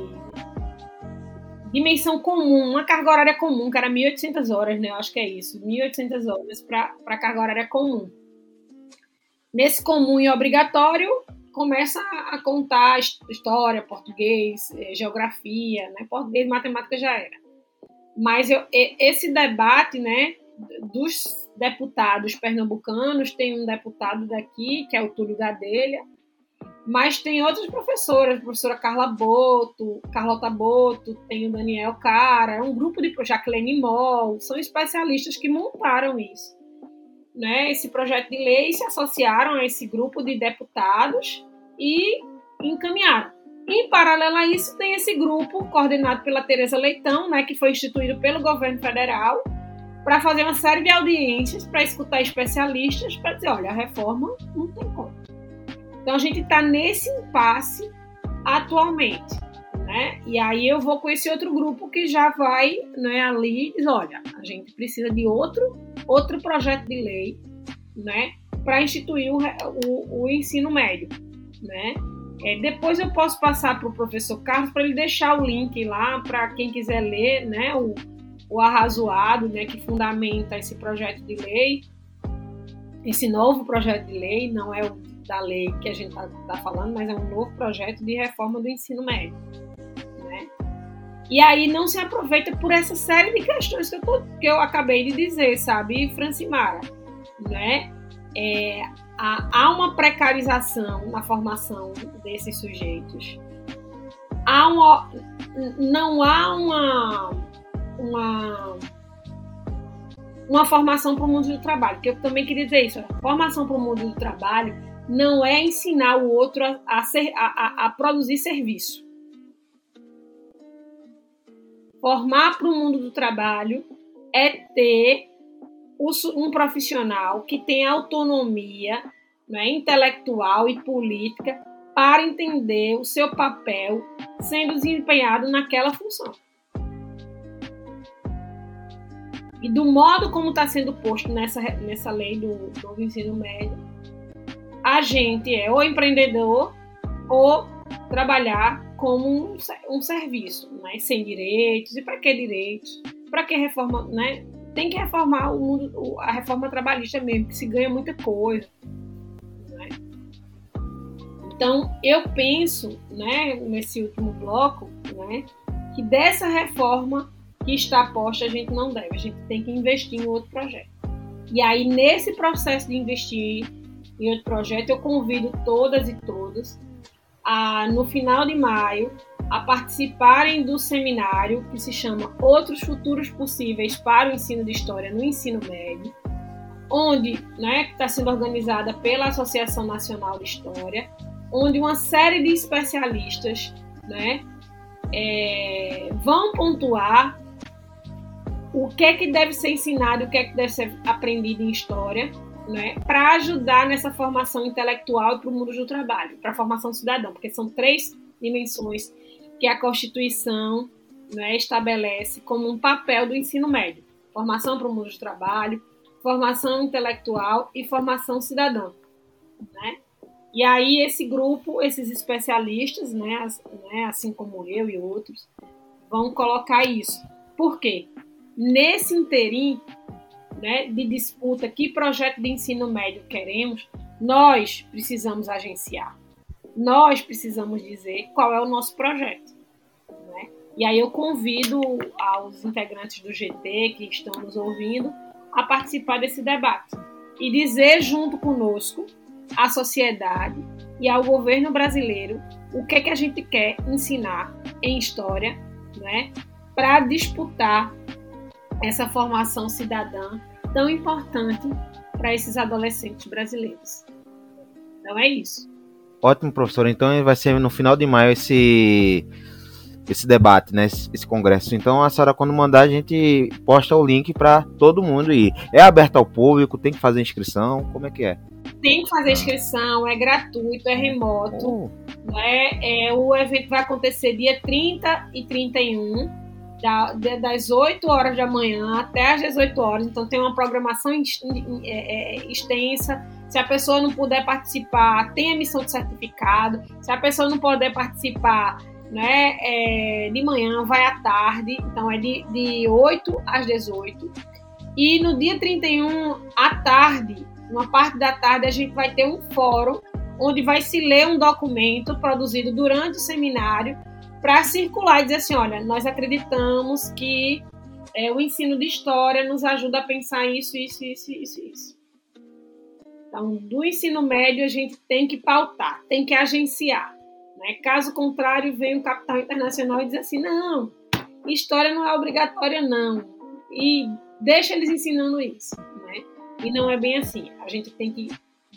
[SPEAKER 3] dimensão comum, uma carga horária comum, que era 1.800 horas, né? Eu acho que é isso, 1.800 horas para carga horária comum. Nesse comum e obrigatório, começa a contar história, português, eh, geografia, né? Português matemática já era. Mas eu, esse debate, né, dos deputados pernambucanos, tem um deputado daqui, que é o Túlio Gadelha, mas tem outras professoras, a professora Carla Boto, Carlota Boto, tem o Daniel Cara, é um grupo de Jacqueline Moll, são especialistas que montaram isso. Né, esse projeto de lei se associaram a esse grupo de deputados e encaminharam. Em paralelo a isso, tem esse grupo coordenado pela Tereza Leitão, né, que foi instituído pelo governo federal, para fazer uma série de audiências, para escutar especialistas, para dizer, olha, a reforma não tem como. Então a gente está nesse impasse atualmente. Né? E aí eu vou com esse outro grupo que já vai né, ali e diz, olha, a gente precisa de outro, outro projeto de lei né, para instituir o, o, o, ensino médio. Né? É, depois eu posso passar para o professor Carlos para ele deixar o link lá para quem quiser ler né, o, o arrazoado né, que fundamenta esse projeto de lei, esse novo projeto de lei, não é o da lei que a gente está tá falando, mas é um novo projeto de reforma do ensino médio. Né? E aí não se aproveita por essa série de questões que eu, tô, que eu acabei de dizer, sabe, Francimara? Né? É, há, uma precarização na formação desses sujeitos. Há uma, não há uma, uma, uma formação para o mundo do trabalho, que eu também queria dizer isso. Formação para o mundo do trabalho não é ensinar o outro a, a, ser, a, a produzir serviço. Formar para o mundo do trabalho é ter um profissional que tem autonomia né, intelectual e política para entender o seu papel sendo desempenhado naquela função. E do modo como está sendo posto nessa, nessa lei do, do ensino médio, a gente é ou empreendedor ou trabalhar como um, um serviço, né? sem direitos. E para que direitos? Para que reforma? Né? Tem que reformar o mundo, a reforma trabalhista mesmo, que se ganha muita coisa. Né? Então, eu penso, né, nesse último bloco, né, que dessa reforma que está posta a gente não deve, a gente tem que investir em outro projeto. E aí, nesse processo de investir em outro projeto, eu convido todas e todos a, no final de maio, a participarem do seminário que se chama Outros Futuros Possíveis para o Ensino de História no Ensino Médio, onde né, está sendo organizada pela Associação Nacional de História, onde uma série de especialistas né, é, vão pontuar o que é que deve ser ensinado, o que é que deve ser aprendido em história, né, para ajudar nessa formação intelectual para o mundo do trabalho, para a formação cidadã, porque são três dimensões que a Constituição né, estabelece como um papel do ensino médio: formação para o mundo do trabalho, formação intelectual e formação cidadã. Né? E aí esse grupo, esses especialistas, né, né, assim como eu e outros, vão colocar isso. Por quê? Nesse interim, né, de disputa, que projeto de ensino médio queremos, nós precisamos agenciar. Nós precisamos dizer qual é o nosso projeto. Né? E aí eu convido aos integrantes do GT que estão nos ouvindo a participar desse debate e dizer junto conosco, à sociedade e ao governo brasileiro, o que é que a gente quer ensinar em história, né, para disputar essa formação cidadã tão importante para esses adolescentes brasileiros. Então é isso.
[SPEAKER 1] Ótimo, professor. Então vai ser no final de maio esse esse debate, né? Esse, esse, congresso. Então a senhora quando mandar a gente posta o link para todo mundo ir. É aberto ao público, tem que fazer inscrição, como é que é?
[SPEAKER 3] Tem que fazer inscrição, é gratuito, é remoto. Oh. Né? É, o evento vai acontecer dia 30 e 31 da, das 8 horas da manhã até as 18 horas, então tem uma programação é, é, extensa. Se a pessoa não puder participar, tem emissão de certificado. Se a pessoa não puder participar né, é, de manhã, vai à tarde, então é de, de 8 às 18. E no dia 31, à tarde, uma parte da tarde, a gente vai ter um fórum onde vai se ler um documento produzido durante o seminário para circular e dizer assim, olha, nós acreditamos que é, o ensino de história nos ajuda a pensar isso, isso, isso, isso, isso. Então, do ensino médio a gente tem que pautar, tem que agenciar. Né? Caso contrário, vem o capital internacional e diz assim, não, história não é obrigatória, não. E deixa eles ensinando isso. Né? E não é bem assim. A gente tem que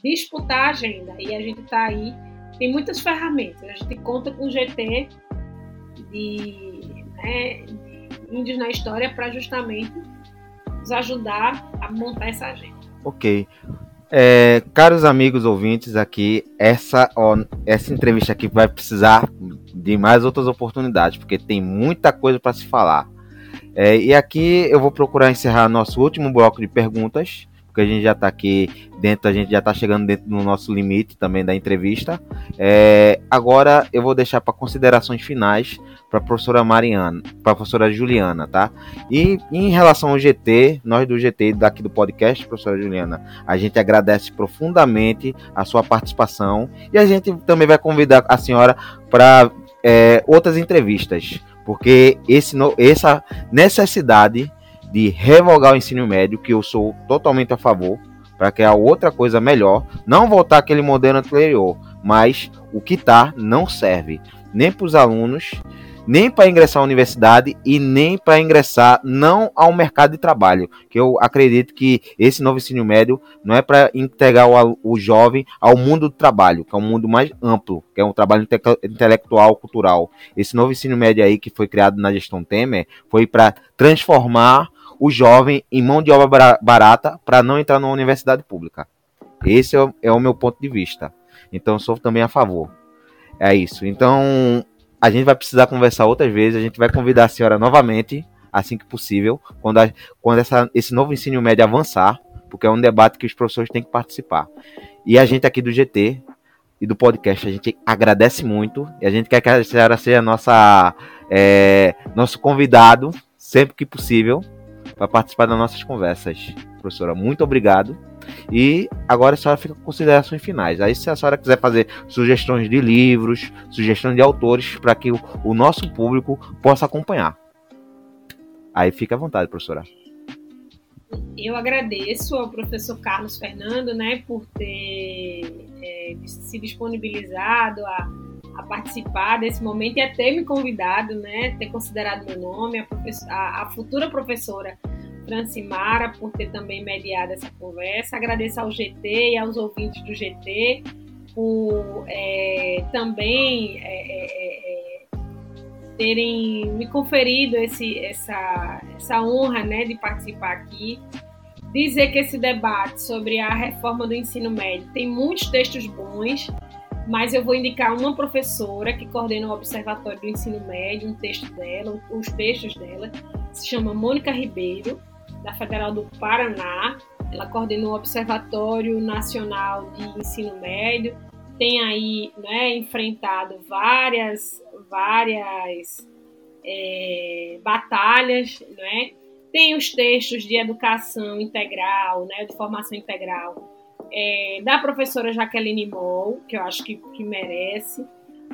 [SPEAKER 3] disputar a agenda. E a gente está aí, tem muitas ferramentas. A gente conta com o GT de, né, de índios na história para justamente nos ajudar a montar essa agenda.
[SPEAKER 1] Ok. É, caros amigos ouvintes, aqui essa ó, essa entrevista aqui vai precisar de mais outras oportunidades, porque tem muita coisa para se falar. É, e aqui eu vou procurar encerrar nosso último bloco de perguntas porque a gente já está aqui dentro, a gente já está chegando dentro do nosso limite também da entrevista. É, agora eu vou deixar para considerações finais para a professora Mariana, para a professora Juliana, tá? E em relação ao GT, nós do GT daqui do podcast, professora Juliana, a gente agradece profundamente a sua participação e a gente também vai convidar a senhora para é, outras entrevistas, porque esse, essa necessidade de revogar o ensino médio, que eu sou totalmente a favor, para criar outra coisa melhor, não voltar aquele modelo anterior, mas o que está não serve nem para os alunos, nem para ingressar à universidade e nem para ingressar não ao mercado de trabalho, que eu acredito que esse novo ensino médio não é para integrar o, o, jovem ao mundo do trabalho, que é um mundo mais amplo, que é um trabalho inte intelectual, cultural. Esse novo ensino médio aí que foi criado na gestão Temer foi para transformar o jovem em mão de obra barata para não entrar numa universidade pública. Esse é o, é o meu ponto de vista. Então, sou também a favor. É isso. Então, a gente vai precisar conversar outras vezes. A gente vai convidar a senhora novamente, assim que possível, quando, a, quando essa, esse novo ensino médio avançar, porque é um debate que os professores têm que participar. E a gente aqui do GT e do podcast, a gente agradece muito e a gente quer que a senhora seja nossa, é, nosso convidado sempre que possível para participar das nossas conversas. Professora, muito obrigado. E agora a senhora fica com considerações finais. Aí, se a senhora quiser fazer sugestões de livros, sugestões de autores, para que o, o, nosso público possa acompanhar. Aí fica à vontade, professora.
[SPEAKER 3] Eu agradeço ao professor Carlos Fernando, né, por ter é, se disponibilizado a a participar desse momento e a ter me convidado, né, ter considerado meu nome, a, a, a futura professora Francimara por ter também mediado essa conversa. Agradeço ao GT e aos ouvintes do GT por é, também é, é, é, é, terem me conferido esse, essa, essa honra né, de participar aqui. Dizer que esse debate sobre a reforma do ensino médio tem muitos textos bons, mas eu vou indicar uma professora que coordena o Observatório do Ensino Médio, um texto dela, os textos dela, se chama Mônica Ribeiro, da Federal do Paraná. Ela coordena o Observatório Nacional de Ensino Médio, tem aí né, enfrentado várias, várias é, batalhas, né? tem os textos de educação integral, né, de formação integral, é, da professora Jaqueline Moll, que eu acho que, que merece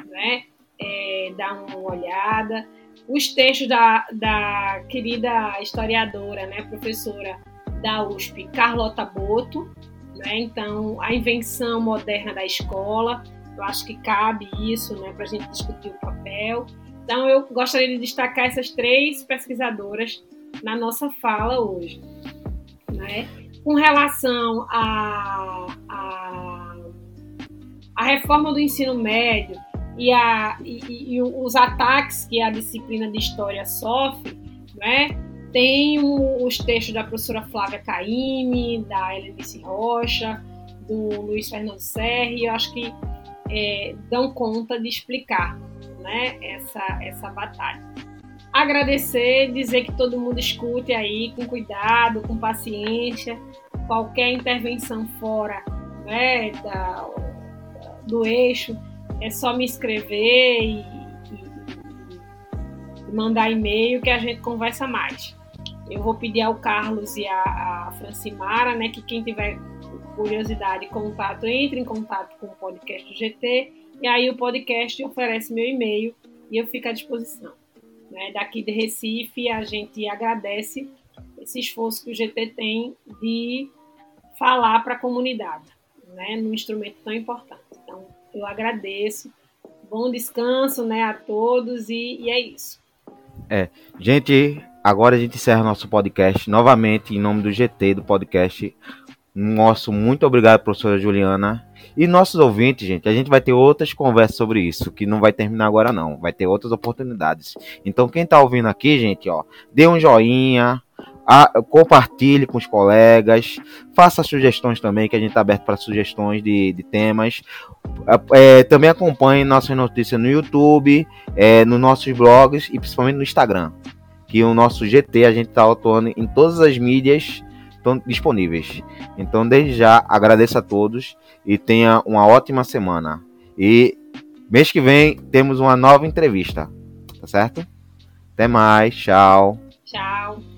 [SPEAKER 3] né, é, dar uma olhada. Os textos da, da querida historiadora, né, professora da USP, Carlota Boto, né, então, a invenção moderna da escola, eu acho que cabe isso né, para a gente discutir o papel. Então, eu gostaria de destacar essas três pesquisadoras na nossa fala hoje. Né? Com relação à a, a, a, reforma do ensino médio e, a, e, e, os ataques que a disciplina de história sofre, né? tem os textos da professora Flávia Caime, da Helenice Rocha, do Luiz Fernando Serri, eu acho que é, dão conta de explicar né, essa, essa batalha agradecer, dizer que todo mundo escute aí com cuidado, com paciência, qualquer intervenção fora né, da, do eixo, é só me escrever e, e, e mandar e-mail que a gente conversa mais. Eu vou pedir ao Carlos e à, à Francimara, né, que quem tiver curiosidade, contato, entre em contato com o podcast do GT, e aí o podcast oferece meu e-mail e eu fico à disposição né, daqui de Recife, a gente agradece esse esforço que o GT tem de falar para a comunidade, né, num instrumento tão importante. Então, eu agradeço. Bom descanso né, a todos e, e é isso.
[SPEAKER 1] É, gente, agora a gente encerra nosso podcast novamente em nome do GT do podcast. Nosso muito obrigado, professora Juliana. E nossos ouvintes, gente, a gente vai ter outras conversas sobre isso, que não vai terminar agora não, vai ter outras oportunidades. Então quem tá ouvindo aqui, gente, ó, dê um joinha, a, compartilhe com os colegas, faça sugestões também, que a gente está aberto para sugestões de, de temas. É, também acompanhe nossas notícias no YouTube, é, nos nossos blogs e principalmente no Instagram. Que o nosso GT a gente está atuando em todas as mídias disponíveis. Então, desde já, agradeço a todos e tenha uma ótima semana. E mês que vem temos uma nova entrevista, tá certo? Até mais, tchau.
[SPEAKER 3] Tchau.